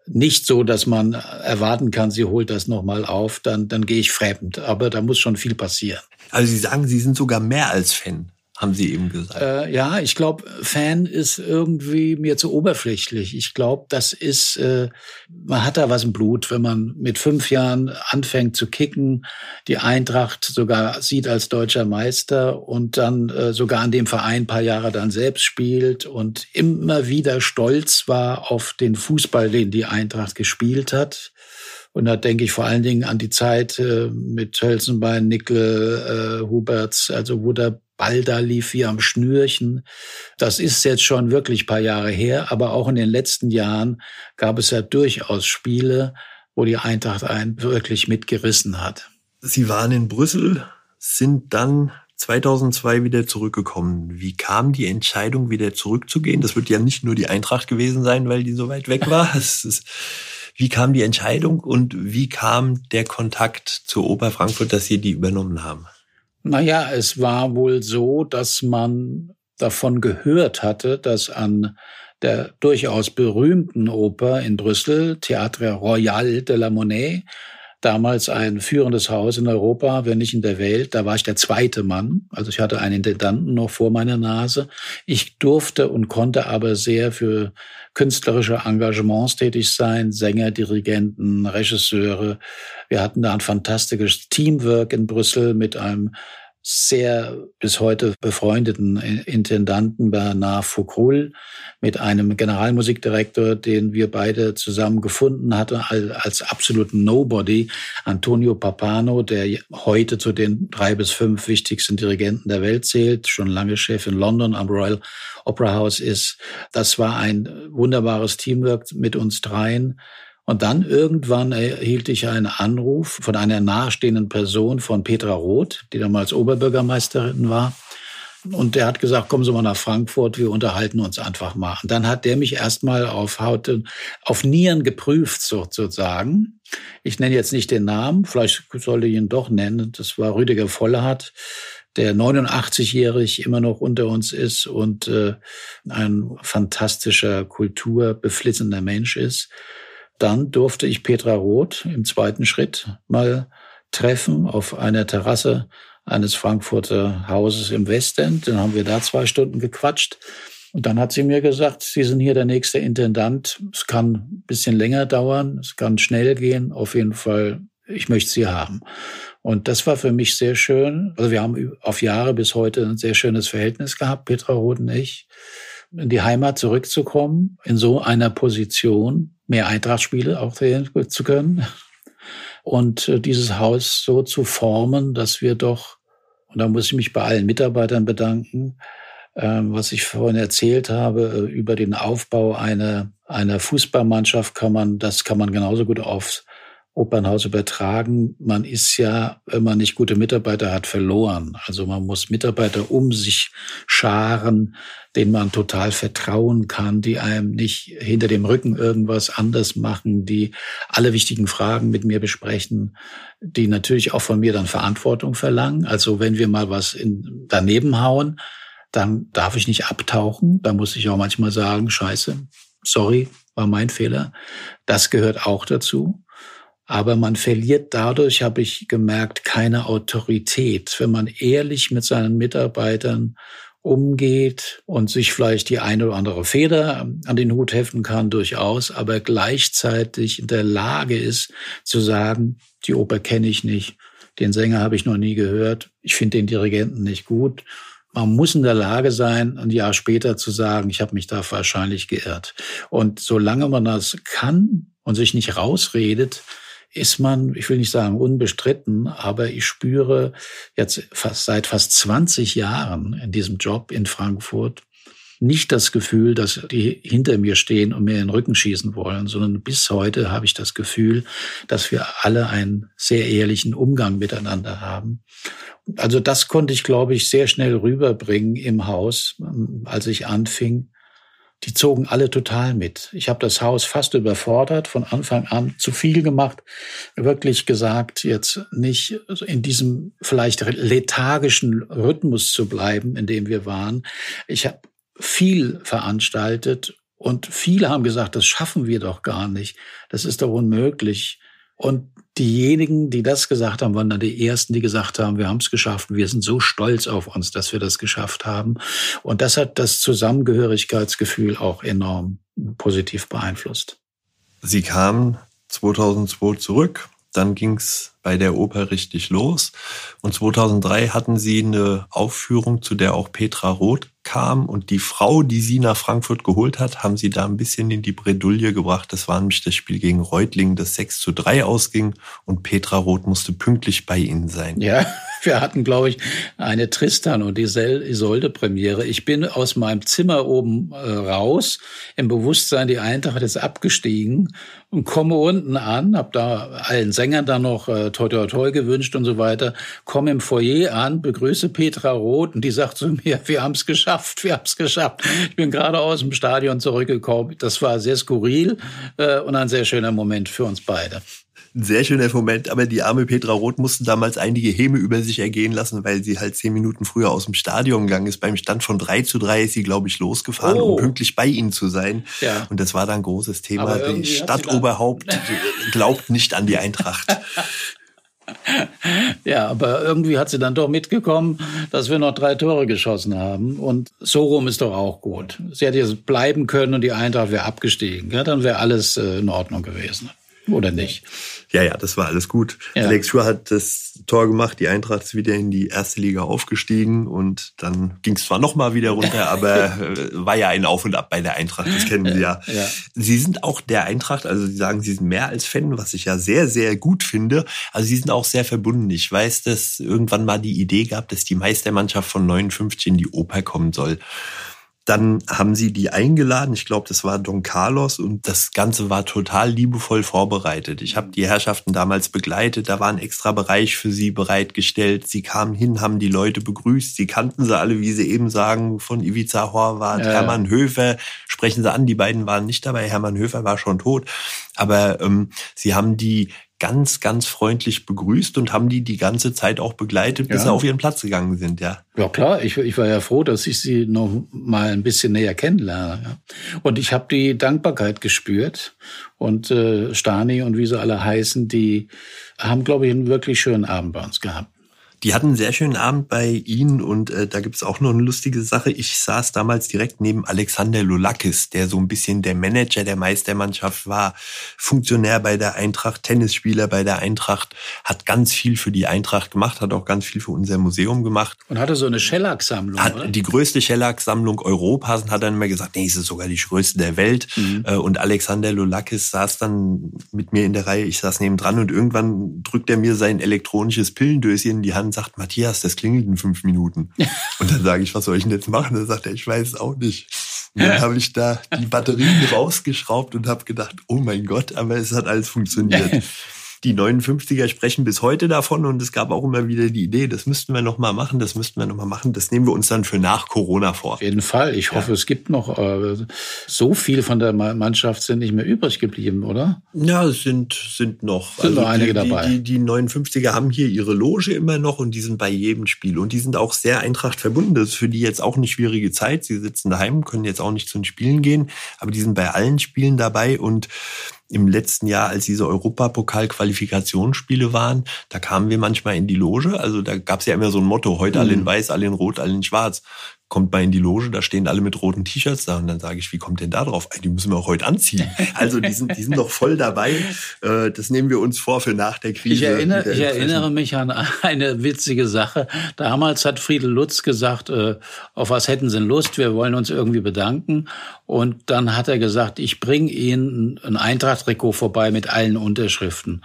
nicht so, dass man erwarten kann, sie holt das nochmal auf, dann, dann gehe ich fremd. Aber da muss schon viel passieren. Also Sie sagen, Sie sind sogar mehr als Fan haben Sie eben gesagt. Äh, ja, ich glaube, Fan ist irgendwie mir zu oberflächlich. Ich glaube, das ist, äh, man hat da was im Blut, wenn man mit fünf Jahren anfängt zu kicken, die Eintracht sogar sieht als deutscher Meister und dann äh, sogar an dem Verein ein paar Jahre dann selbst spielt und immer wieder stolz war auf den Fußball, den die Eintracht gespielt hat. Und da denke ich vor allen Dingen an die Zeit äh, mit Hölzenbein, Nickel, äh, Huberts, also wo der Ball da lief wie am Schnürchen. Das ist jetzt schon wirklich paar Jahre her, aber auch in den letzten Jahren gab es ja durchaus Spiele, wo die Eintracht einen wirklich mitgerissen hat. Sie waren in Brüssel, sind dann 2002 wieder zurückgekommen. Wie kam die Entscheidung, wieder zurückzugehen? Das wird ja nicht nur die Eintracht gewesen sein, weil die so weit weg war. Wie kam die Entscheidung und wie kam der Kontakt zur Oper Frankfurt, dass Sie die übernommen haben? Naja, es war wohl so, dass man davon gehört hatte, dass an der durchaus berühmten Oper in Brüssel, Théâtre Royal de la Monnaie, damals ein führendes Haus in Europa, wenn nicht in der Welt. Da war ich der zweite Mann. Also ich hatte einen Intendanten noch vor meiner Nase. Ich durfte und konnte aber sehr für künstlerische Engagements tätig sein, Sänger, Dirigenten, Regisseure. Wir hatten da ein fantastisches Teamwork in Brüssel mit einem sehr bis heute befreundeten Intendanten Bernard Foucault mit einem Generalmusikdirektor, den wir beide zusammen gefunden hatten als absoluten Nobody, Antonio Papano, der heute zu den drei bis fünf wichtigsten Dirigenten der Welt zählt, schon lange Chef in London am Royal Opera House ist. Das war ein wunderbares Teamwork mit uns dreien. Und dann irgendwann erhielt ich einen Anruf von einer nahestehenden Person von Petra Roth, die damals Oberbürgermeisterin war. Und der hat gesagt, kommen Sie mal nach Frankfurt, wir unterhalten uns einfach mal. Und dann hat der mich erstmal auf Haut, auf Nieren geprüft, sozusagen. Ich nenne jetzt nicht den Namen, vielleicht sollte ich ihn doch nennen. Das war Rüdiger Vollhardt, der 89-jährig immer noch unter uns ist und äh, ein fantastischer, kulturbeflissender Mensch ist. Dann durfte ich Petra Roth im zweiten Schritt mal treffen auf einer Terrasse eines Frankfurter Hauses im Westend. Dann haben wir da zwei Stunden gequatscht. Und dann hat sie mir gesagt, Sie sind hier der nächste Intendant. Es kann ein bisschen länger dauern, es kann schnell gehen. Auf jeden Fall, ich möchte Sie haben. Und das war für mich sehr schön. Also wir haben auf Jahre bis heute ein sehr schönes Verhältnis gehabt, Petra Roth und ich in die Heimat zurückzukommen, in so einer Position, mehr Eintrachtspiele auch sehen zu können und äh, dieses Haus so zu formen, dass wir doch, und da muss ich mich bei allen Mitarbeitern bedanken, ähm, was ich vorhin erzählt habe äh, über den Aufbau einer, einer Fußballmannschaft kann man, das kann man genauso gut aufs Opernhaus übertragen. Man ist ja, wenn man nicht gute Mitarbeiter hat, verloren. Also man muss Mitarbeiter um sich scharen, denen man total vertrauen kann, die einem nicht hinter dem Rücken irgendwas anders machen, die alle wichtigen Fragen mit mir besprechen, die natürlich auch von mir dann Verantwortung verlangen. Also wenn wir mal was in, daneben hauen, dann darf ich nicht abtauchen. Da muss ich auch manchmal sagen, scheiße, sorry, war mein Fehler. Das gehört auch dazu. Aber man verliert dadurch, habe ich gemerkt, keine Autorität. Wenn man ehrlich mit seinen Mitarbeitern umgeht und sich vielleicht die eine oder andere Feder an den Hut heften kann, durchaus, aber gleichzeitig in der Lage ist zu sagen, die Oper kenne ich nicht, den Sänger habe ich noch nie gehört, ich finde den Dirigenten nicht gut. Man muss in der Lage sein, ein Jahr später zu sagen, ich habe mich da wahrscheinlich geirrt. Und solange man das kann und sich nicht rausredet, ist man, ich will nicht sagen unbestritten, aber ich spüre jetzt fast seit fast 20 Jahren in diesem Job in Frankfurt nicht das Gefühl, dass die hinter mir stehen und mir in den Rücken schießen wollen, sondern bis heute habe ich das Gefühl, dass wir alle einen sehr ehrlichen Umgang miteinander haben. Also das konnte ich, glaube ich, sehr schnell rüberbringen im Haus, als ich anfing die zogen alle total mit. Ich habe das Haus fast überfordert, von Anfang an zu viel gemacht, wirklich gesagt, jetzt nicht in diesem vielleicht lethargischen Rhythmus zu bleiben, in dem wir waren. Ich habe viel veranstaltet und viele haben gesagt, das schaffen wir doch gar nicht, das ist doch unmöglich. Und diejenigen, die das gesagt haben, waren dann die ersten, die gesagt haben, wir haben es geschafft. Wir sind so stolz auf uns, dass wir das geschafft haben. Und das hat das Zusammengehörigkeitsgefühl auch enorm positiv beeinflusst. Sie kamen 2002 zurück. Dann ging's bei der Oper richtig los. Und 2003 hatten sie eine Aufführung, zu der auch Petra Roth kam. Und die Frau, die sie nach Frankfurt geholt hat, haben sie da ein bisschen in die Bredouille gebracht. Das war nämlich das Spiel gegen Reutlingen, das 6 zu 3 ausging. Und Petra Roth musste pünktlich bei ihnen sein. Ja, wir hatten, glaube ich, eine Tristan und Isolde-Premiere. Ich bin aus meinem Zimmer oben äh, raus, im Bewusstsein, die Eintracht ist abgestiegen und komme unten an, habe da allen Sängern dann noch äh, toi toi toi gewünscht und so weiter. Komme im Foyer an, begrüße Petra Roth und die sagt zu mir, wir haben es geschafft, wir haben es geschafft. Ich bin gerade aus dem Stadion zurückgekommen. Das war sehr skurril äh, und ein sehr schöner Moment für uns beide ein sehr schöner Moment, aber die arme Petra Roth musste damals einige Häme über sich ergehen lassen, weil sie halt zehn Minuten früher aus dem Stadion gegangen ist. Beim Stand von drei zu drei ist sie, glaube ich, losgefahren, oh. um pünktlich bei ihnen zu sein. Ja. Und das war dann ein großes Thema. Die Stadtoberhaupt glaubt nicht an die Eintracht. Ja, aber irgendwie hat sie dann doch mitgekommen, dass wir noch drei Tore geschossen haben. Und so rum ist doch auch gut. Sie hätte jetzt bleiben können und die Eintracht wäre abgestiegen. Ja, dann wäre alles äh, in Ordnung gewesen. Oder nicht? Ja, ja, das war alles gut. Ja. Alex Schur hat das Tor gemacht, die Eintracht ist wieder in die erste Liga aufgestiegen und dann ging es zwar nochmal wieder runter, aber äh, war ja ein Auf und Ab bei der Eintracht, das kennen Sie ja. ja. Sie sind auch der Eintracht, also Sie sagen, Sie sind mehr als Fan, was ich ja sehr, sehr gut finde. Also Sie sind auch sehr verbunden. Ich weiß, dass irgendwann mal die Idee gab, dass die Meistermannschaft von 59 in die Oper kommen soll. Dann haben sie die eingeladen. Ich glaube, das war Don Carlos und das Ganze war total liebevoll vorbereitet. Ich habe die Herrschaften damals begleitet. Da war ein extra Bereich für sie bereitgestellt. Sie kamen hin, haben die Leute begrüßt. Sie kannten sie alle, wie sie eben sagen, von Ivica Horvath, ja. Hermann Höfer. Sprechen sie an, die beiden waren nicht dabei. Hermann Höfer war schon tot. Aber ähm, sie haben die ganz, ganz freundlich begrüßt und haben die die ganze Zeit auch begleitet, bis ja. sie auf ihren Platz gegangen sind, ja. Ja klar, ich, ich war ja froh, dass ich sie noch mal ein bisschen näher kennenlerne. Und ich habe die Dankbarkeit gespürt. Und äh, Stani und wie sie alle heißen, die haben, glaube ich, einen wirklich schönen Abend bei uns gehabt. Die hatten einen sehr schönen Abend bei Ihnen und äh, da gibt's auch noch eine lustige Sache. Ich saß damals direkt neben Alexander Lulakis, der so ein bisschen der Manager der Meistermannschaft war, Funktionär bei der Eintracht, Tennisspieler bei der Eintracht, hat ganz viel für die Eintracht gemacht, hat auch ganz viel für unser Museum gemacht. Und hatte so eine Schellack-Sammlung, Hat die größte Schellack-Sammlung Europas und hat dann immer gesagt, nee, es ist sogar die größte der Welt. Mhm. Äh, und Alexander Lulakis saß dann mit mir in der Reihe, ich saß neben dran und irgendwann drückt er mir sein elektronisches Pillendöschen in die Hand sagt, Matthias, das klingelt in fünf Minuten. Und dann sage ich, was soll ich denn jetzt machen? Dann sagt er, ich weiß es auch nicht. Und dann habe ich da die Batterien rausgeschraubt und habe gedacht, oh mein Gott, aber es hat alles funktioniert. Die 59er sprechen bis heute davon und es gab auch immer wieder die Idee, das müssten wir noch mal machen, das müssten wir noch mal machen. Das nehmen wir uns dann für nach Corona vor. Auf jeden Fall. Ich hoffe, ja. es gibt noch äh, so viel von der Mannschaft sind nicht mehr übrig geblieben, oder? Ja, es sind sind noch sind also noch einige die, dabei. Die, die, die 59er haben hier ihre Loge immer noch und die sind bei jedem Spiel und die sind auch sehr Eintracht verbunden. Das ist für die jetzt auch eine schwierige Zeit. Sie sitzen daheim, können jetzt auch nicht zu den Spielen gehen, aber die sind bei allen Spielen dabei und im letzten Jahr, als diese Europapokal-Qualifikationsspiele waren, da kamen wir manchmal in die Loge. Also da gab es ja immer so ein Motto, heute mhm. alle in weiß, alle in rot, alle in schwarz kommt mal in die Loge, da stehen alle mit roten T-Shirts da und dann sage ich, wie kommt denn da drauf? Die müssen wir auch heute anziehen. Also die sind, die sind doch voll dabei. Äh, das nehmen wir uns vor für nach der Krise. Ich erinnere, ich erinnere mich an eine witzige Sache. Damals hat Friedel Lutz gesagt, äh, auf was hätten Sie Lust? Wir wollen uns irgendwie bedanken. Und dann hat er gesagt, ich bringe Ihnen ein Eintracht-Trikot vorbei mit allen Unterschriften.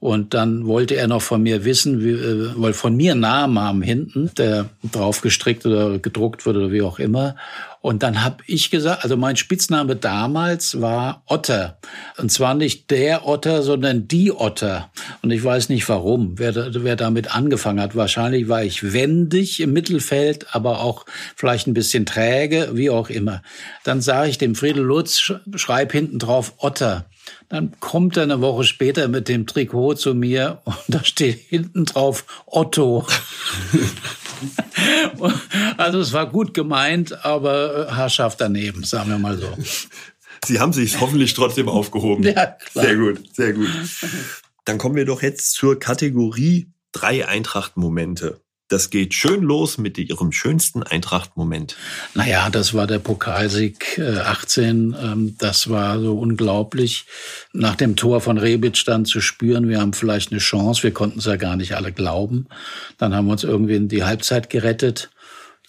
Und dann wollte er noch von mir wissen, wie, äh, weil von mir Namen haben hinten, der drauf gestrickt oder gedruckt wird oder wie auch immer. Und dann habe ich gesagt, also mein Spitzname damals war Otter. Und zwar nicht der Otter, sondern die Otter. Und ich weiß nicht warum, wer, wer damit angefangen hat. Wahrscheinlich war ich wendig im Mittelfeld, aber auch vielleicht ein bisschen träge, wie auch immer. Dann sage ich dem Friedel Lutz, schreib hinten drauf Otter. Dann kommt er eine Woche später mit dem Trikot zu mir und da steht hinten drauf Otto. also es war gut gemeint, aber Herrschaft daneben, sagen wir mal so. Sie haben sich hoffentlich trotzdem aufgehoben. Ja, klar. Sehr gut, sehr gut. Dann kommen wir doch jetzt zur Kategorie drei Eintracht-Momente. Das geht schön los mit Ihrem schönsten Eintracht-Moment. Naja, das war der Pokalsieg 18. Äh, ähm, das war so unglaublich. Nach dem Tor von Rebic dann zu spüren, wir haben vielleicht eine Chance. Wir konnten es ja gar nicht alle glauben. Dann haben wir uns irgendwie in die Halbzeit gerettet.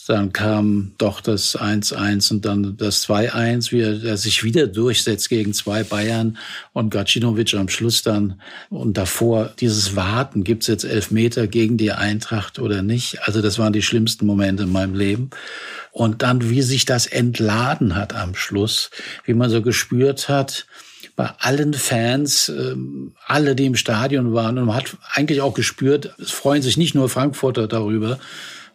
Dann kam doch das 1-1 und dann das 2-1, wie er, sich wieder durchsetzt gegen zwei Bayern und Gacinovic am Schluss dann. Und davor dieses Warten, gibt's jetzt elf Meter gegen die Eintracht oder nicht? Also das waren die schlimmsten Momente in meinem Leben. Und dann, wie sich das entladen hat am Schluss, wie man so gespürt hat, bei allen Fans, ähm, alle, die im Stadion waren. Und man hat eigentlich auch gespürt, es freuen sich nicht nur Frankfurter darüber,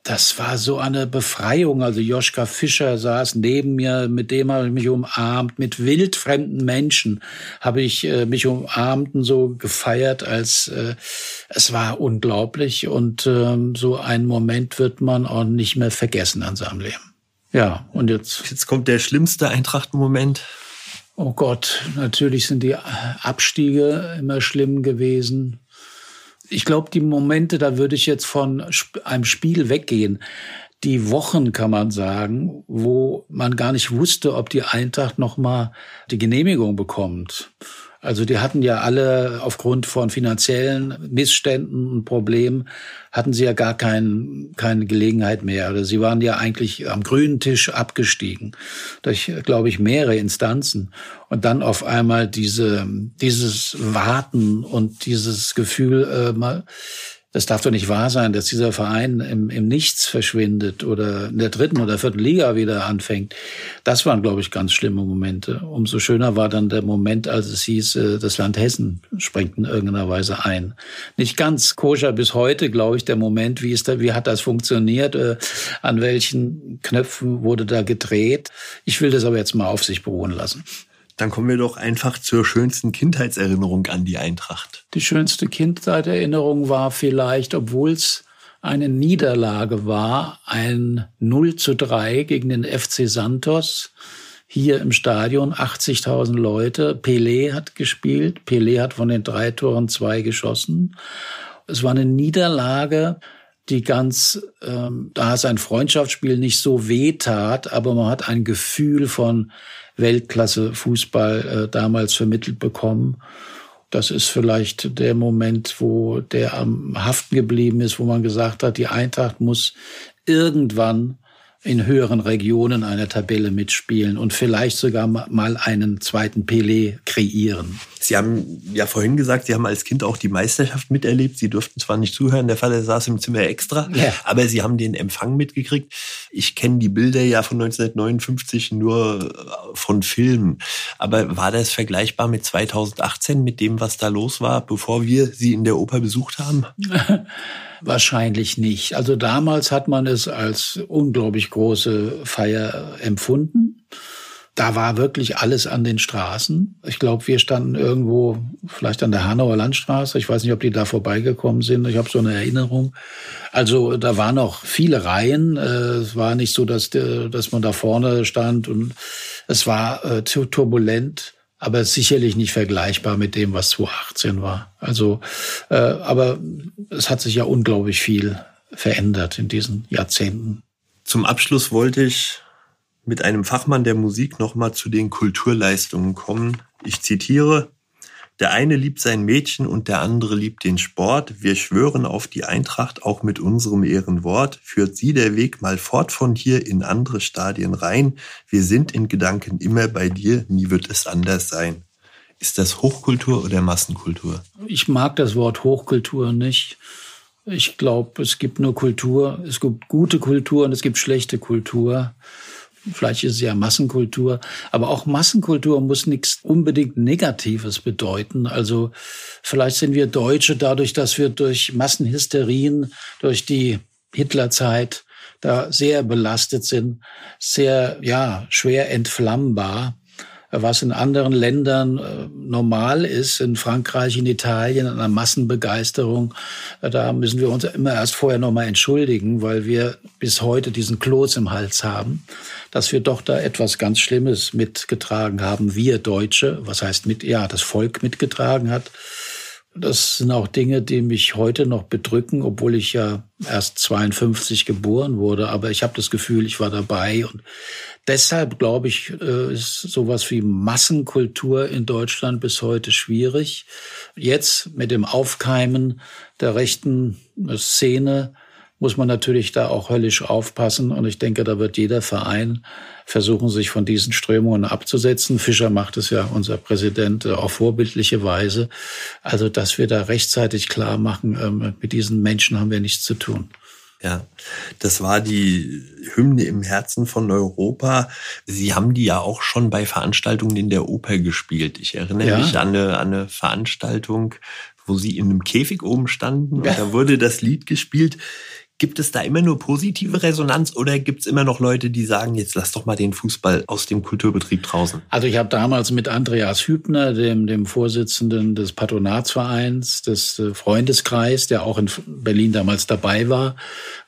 das war so eine Befreiung. Also Joschka Fischer saß neben mir, mit dem habe ich mich umarmt. Mit wildfremden Menschen habe ich äh, mich umarmt und so gefeiert, als äh, es war unglaublich. Und ähm, so einen Moment wird man auch nicht mehr vergessen an seinem Leben. Ja, und jetzt. Jetzt kommt der schlimmste Eintracht-Moment. Oh Gott, natürlich sind die Abstiege immer schlimm gewesen ich glaube, die Momente, da würde ich jetzt von einem Spiel weggehen. Die Wochen, kann man sagen, wo man gar nicht wusste, ob die Eintracht noch mal die Genehmigung bekommt. Also die hatten ja alle aufgrund von finanziellen Missständen und Problemen hatten sie ja gar kein, keine Gelegenheit mehr. Oder sie waren ja eigentlich am grünen Tisch abgestiegen durch, glaube ich, mehrere Instanzen. Und dann auf einmal diese, dieses Warten und dieses Gefühl, äh, mal, das darf doch nicht wahr sein, dass dieser Verein im, im Nichts verschwindet oder in der dritten oder vierten Liga wieder anfängt. Das waren, glaube ich, ganz schlimme Momente. Umso schöner war dann der Moment, als es hieß, äh, das Land Hessen springt in irgendeiner Weise ein. Nicht ganz koscher bis heute, glaube ich, der Moment, wie ist da, wie hat das funktioniert, äh, an welchen Knöpfen wurde da gedreht. Ich will das aber jetzt mal auf sich beruhen lassen. Dann kommen wir doch einfach zur schönsten Kindheitserinnerung an die Eintracht. Die schönste Kindheitserinnerung war vielleicht, obwohl es eine Niederlage war, ein 0 zu 3 gegen den FC Santos. Hier im Stadion 80.000 Leute. Pelé hat gespielt. Pelé hat von den drei Toren zwei geschossen. Es war eine Niederlage, die ganz, ähm, da es ein Freundschaftsspiel nicht so weh tat, aber man hat ein Gefühl von Weltklasse Fußball äh, damals vermittelt bekommen. Das ist vielleicht der Moment, wo der am Haften geblieben ist, wo man gesagt hat, die Eintracht muss irgendwann in höheren Regionen einer Tabelle mitspielen und vielleicht sogar mal einen zweiten Pelé kreieren. Sie haben ja vorhin gesagt, Sie haben als Kind auch die Meisterschaft miterlebt. Sie durften zwar nicht zuhören, der Vater saß im Zimmer extra, ja. aber Sie haben den Empfang mitgekriegt. Ich kenne die Bilder ja von 1959 nur von Filmen. Aber war das vergleichbar mit 2018, mit dem, was da los war, bevor wir Sie in der Oper besucht haben? Wahrscheinlich nicht. Also damals hat man es als unglaublich große Feier empfunden. Da war wirklich alles an den Straßen. Ich glaube, wir standen irgendwo vielleicht an der Hanauer Landstraße. Ich weiß nicht, ob die da vorbeigekommen sind. Ich habe so eine Erinnerung. Also da waren noch viele Reihen. Äh, es war nicht so, dass, dass man da vorne stand und es war äh, turbulent aber sicherlich nicht vergleichbar mit dem, was 2018 war. Also, äh, aber es hat sich ja unglaublich viel verändert in diesen Jahrzehnten. Zum Abschluss wollte ich mit einem Fachmann der Musik nochmal zu den Kulturleistungen kommen. Ich zitiere, der eine liebt sein Mädchen und der andere liebt den Sport. Wir schwören auf die Eintracht auch mit unserem Ehrenwort. Führt sie der Weg mal fort von hier in andere Stadien rein. Wir sind in Gedanken immer bei dir, nie wird es anders sein. Ist das Hochkultur oder Massenkultur? Ich mag das Wort Hochkultur nicht. Ich glaube, es gibt nur Kultur. Es gibt gute Kultur und es gibt schlechte Kultur. Vielleicht ist ja Massenkultur, aber auch Massenkultur muss nichts unbedingt Negatives bedeuten. Also vielleicht sind wir Deutsche dadurch, dass wir durch Massenhysterien, durch die Hitlerzeit da sehr belastet sind, sehr, ja, schwer entflammbar was in anderen Ländern äh, normal ist, in Frankreich, in Italien, einer Massenbegeisterung. Äh, da müssen wir uns immer erst vorher nochmal entschuldigen, weil wir bis heute diesen Kloß im Hals haben, dass wir doch da etwas ganz Schlimmes mitgetragen haben, wir Deutsche, was heißt mit, ja, das Volk mitgetragen hat. Das sind auch Dinge, die mich heute noch bedrücken, obwohl ich ja erst 52 geboren wurde. Aber ich habe das Gefühl, ich war dabei. Und deshalb, glaube ich, äh, ist sowas wie Massenkultur in Deutschland bis heute schwierig. Jetzt mit dem Aufkeimen der rechten Szene muss man natürlich da auch höllisch aufpassen. Und ich denke, da wird jeder Verein versuchen, sich von diesen Strömungen abzusetzen. Fischer macht es ja, unser Präsident, äh, auf vorbildliche Weise. Also, dass wir da rechtzeitig klar machen, ähm, mit diesen Menschen haben wir nichts zu tun. Ja, das war die Hymne im Herzen von Europa. Sie haben die ja auch schon bei Veranstaltungen in der Oper gespielt. Ich erinnere ja. mich an eine, an eine Veranstaltung, wo Sie in einem Käfig oben standen und ja. da wurde das Lied gespielt. Gibt es da immer nur positive Resonanz oder gibt es immer noch Leute, die sagen, jetzt lass doch mal den Fußball aus dem Kulturbetrieb draußen? Also ich habe damals mit Andreas Hübner, dem, dem Vorsitzenden des Patronatsvereins, des äh, Freundeskreis, der auch in Berlin damals dabei war,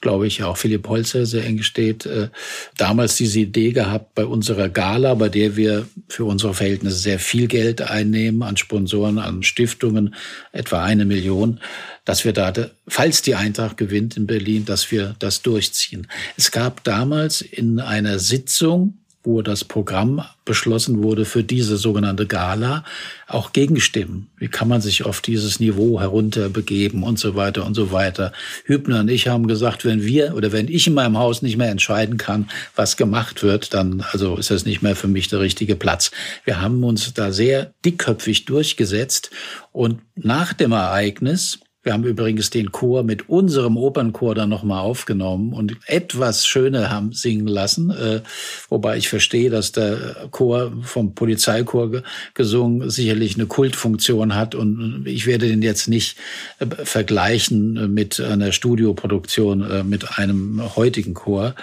glaube ich, auch Philipp Holzer sehr eng steht, äh, damals diese Idee gehabt bei unserer Gala, bei der wir für unsere Verhältnisse sehr viel Geld einnehmen an Sponsoren, an Stiftungen, etwa eine Million, dass wir da, falls die Eintracht gewinnt in Berlin, dass wir das durchziehen. Es gab damals in einer Sitzung, wo das Programm beschlossen wurde für diese sogenannte Gala, auch Gegenstimmen. Wie kann man sich auf dieses Niveau herunterbegeben und so weiter und so weiter. Hübner und ich haben gesagt, wenn wir oder wenn ich in meinem Haus nicht mehr entscheiden kann, was gemacht wird, dann also ist das nicht mehr für mich der richtige Platz. Wir haben uns da sehr dickköpfig durchgesetzt und nach dem Ereignis wir haben übrigens den Chor mit unserem Opernchor dann nochmal aufgenommen und etwas schöner haben singen lassen, äh, wobei ich verstehe, dass der Chor vom Polizeichor gesungen sicherlich eine Kultfunktion hat und ich werde den jetzt nicht äh, vergleichen mit einer Studioproduktion äh, mit einem heutigen Chor.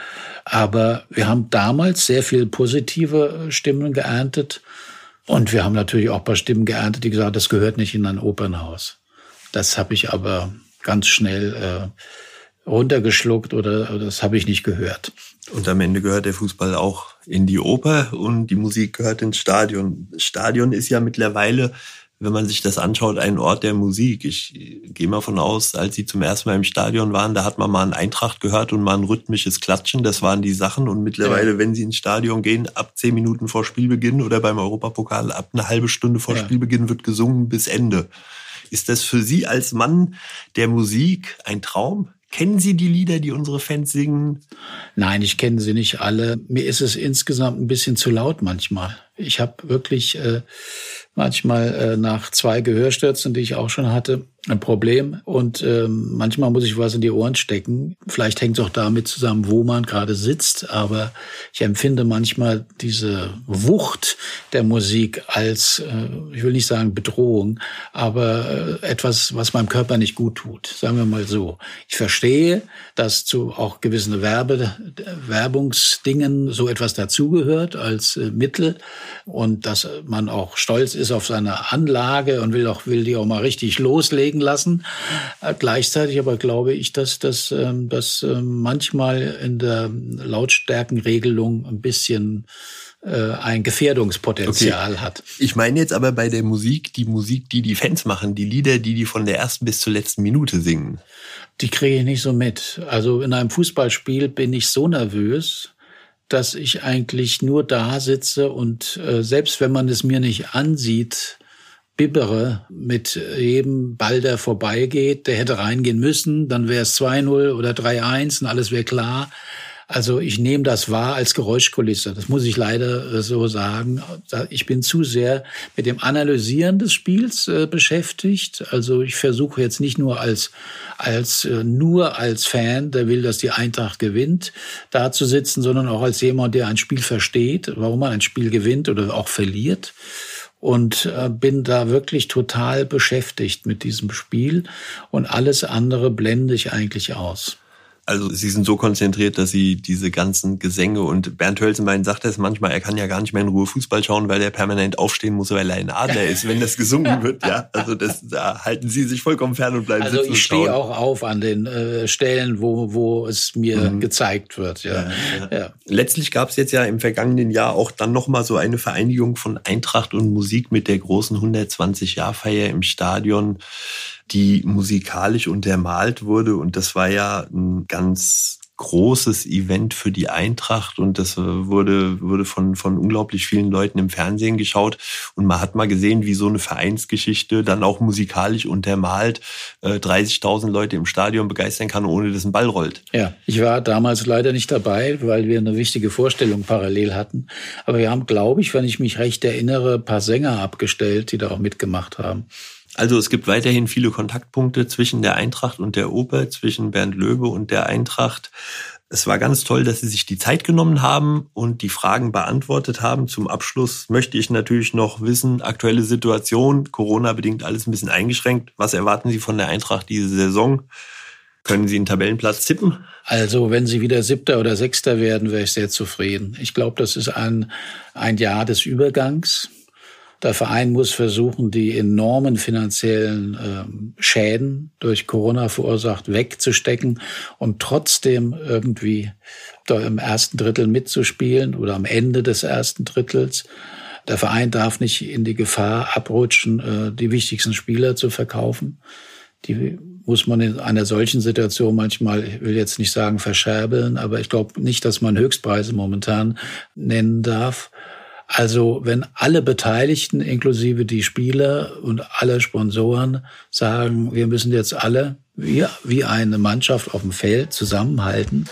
Aber wir haben damals sehr viel positive Stimmen geerntet und wir haben natürlich auch ein paar Stimmen geerntet, die gesagt, das gehört nicht in ein Opernhaus. Das habe ich aber ganz schnell äh, runtergeschluckt oder, oder das habe ich nicht gehört. Und am Ende gehört der Fußball auch in die Oper und die Musik gehört ins Stadion. Stadion ist ja mittlerweile, wenn man sich das anschaut, ein Ort der Musik. Ich gehe mal von aus, als Sie zum ersten Mal im Stadion waren, da hat man mal ein Eintracht gehört und mal ein rhythmisches Klatschen. Das waren die Sachen. Und mittlerweile, ja. wenn Sie ins Stadion gehen, ab zehn Minuten vor Spielbeginn oder beim Europapokal ab eine halbe Stunde vor ja. Spielbeginn wird gesungen bis Ende. Ist das für Sie als Mann der Musik ein Traum? Kennen Sie die Lieder, die unsere Fans singen? Nein, ich kenne sie nicht alle. Mir ist es insgesamt ein bisschen zu laut manchmal. Ich habe wirklich äh, manchmal äh, nach zwei Gehörstürzen, die ich auch schon hatte, ein Problem. Und ähm, manchmal muss ich was in die Ohren stecken. Vielleicht hängt es auch damit zusammen, wo man gerade sitzt. Aber ich empfinde manchmal diese Wucht der Musik als, äh, ich will nicht sagen Bedrohung, aber äh, etwas, was meinem Körper nicht gut tut. Sagen wir mal so. Ich verstehe, dass zu auch gewissen Werbe, Werbungsdingen so etwas dazugehört als äh, Mittel und dass man auch stolz ist auf seine Anlage und will auch will die auch mal richtig loslegen lassen. Äh, gleichzeitig aber glaube ich, dass das ähm, dass äh, manchmal in der Lautstärkenregelung ein bisschen äh, ein Gefährdungspotenzial okay. hat. Ich meine jetzt aber bei der Musik, die Musik, die die Fans machen, die Lieder, die die von der ersten bis zur letzten Minute singen. Die kriege ich nicht so mit. Also in einem Fußballspiel bin ich so nervös, dass ich eigentlich nur da sitze und äh, selbst wenn man es mir nicht ansieht, bibbere mit jedem Ball, der vorbeigeht. Der hätte reingehen müssen, dann wäre es 2-0 oder 3-1 und alles wäre klar. Also ich nehme das wahr als Geräuschkulisse. Das muss ich leider so sagen. Ich bin zu sehr mit dem Analysieren des Spiels äh, beschäftigt. Also ich versuche jetzt nicht nur als, als, äh, nur als Fan, der will, dass die Eintracht gewinnt, da zu sitzen, sondern auch als jemand, der ein Spiel versteht, warum man ein Spiel gewinnt oder auch verliert und bin da wirklich total beschäftigt mit diesem Spiel und alles andere blende ich eigentlich aus. Also sie sind so konzentriert, dass sie diese ganzen Gesänge und Bernd Hölzenbein sagt es manchmal, er kann ja gar nicht mehr in Ruhe Fußball schauen, weil er permanent aufstehen muss, weil er ein Adler ist, wenn das gesungen wird. Ja, also das, da halten sie sich vollkommen fern und bleiben also sitzen. Also ich stehe auch auf an den äh, Stellen, wo, wo es mir mhm. gezeigt wird. Ja. Ja, ja. ja. Letztlich gab es jetzt ja im vergangenen Jahr auch dann nochmal so eine Vereinigung von Eintracht und Musik mit der großen 120-Jahr-Feier im Stadion die musikalisch untermalt wurde. Und das war ja ein ganz großes Event für die Eintracht und das wurde, wurde von, von unglaublich vielen Leuten im Fernsehen geschaut und man hat mal gesehen, wie so eine Vereinsgeschichte dann auch musikalisch untermalt äh, 30.000 Leute im Stadion begeistern kann, ohne dass ein Ball rollt. Ja, ich war damals leider nicht dabei, weil wir eine wichtige Vorstellung parallel hatten. Aber wir haben, glaube ich, wenn ich mich recht erinnere, paar Sänger abgestellt, die da auch mitgemacht haben. Also es gibt weiterhin viele Kontaktpunkte zwischen der Eintracht und der Oper, zwischen Bernd Löbe und der Eintracht. Es war ganz toll, dass Sie sich die Zeit genommen haben und die Fragen beantwortet haben. Zum Abschluss möchte ich natürlich noch wissen, aktuelle Situation, Corona bedingt alles ein bisschen eingeschränkt. Was erwarten Sie von der Eintracht diese Saison? Können Sie einen Tabellenplatz tippen? Also, wenn Sie wieder Siebter oder Sechster werden, wäre ich sehr zufrieden. Ich glaube, das ist ein, ein Jahr des Übergangs. Der Verein muss versuchen, die enormen finanziellen äh, Schäden durch Corona verursacht wegzustecken und trotzdem irgendwie da im ersten Drittel mitzuspielen oder am Ende des ersten Drittels. Der Verein darf nicht in die Gefahr abrutschen, äh, die wichtigsten Spieler zu verkaufen. Die muss man in einer solchen Situation manchmal, ich will jetzt nicht sagen verscherbeln, aber ich glaube nicht, dass man Höchstpreise momentan nennen darf. Also wenn alle Beteiligten, inklusive die Spieler und alle Sponsoren, sagen, wir müssen jetzt alle wie, wie eine Mannschaft auf dem Feld zusammenhalten.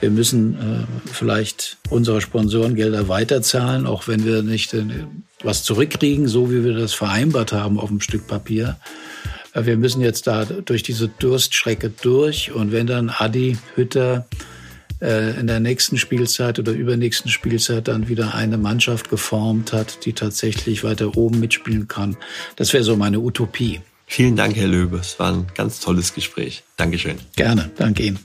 Wir müssen äh, vielleicht unsere Sponsorengelder weiterzahlen, auch wenn wir nicht äh, was zurückkriegen, so wie wir das vereinbart haben auf dem Stück Papier. Äh, wir müssen jetzt da durch diese Durststrecke durch. Und wenn dann Adi Hütter in der nächsten Spielzeit oder übernächsten Spielzeit dann wieder eine Mannschaft geformt hat, die tatsächlich weiter oben mitspielen kann, das wäre so meine Utopie. Vielen Dank, Herr Löbe. Es war ein ganz tolles Gespräch. Dankeschön. Gerne. Danke Ihnen.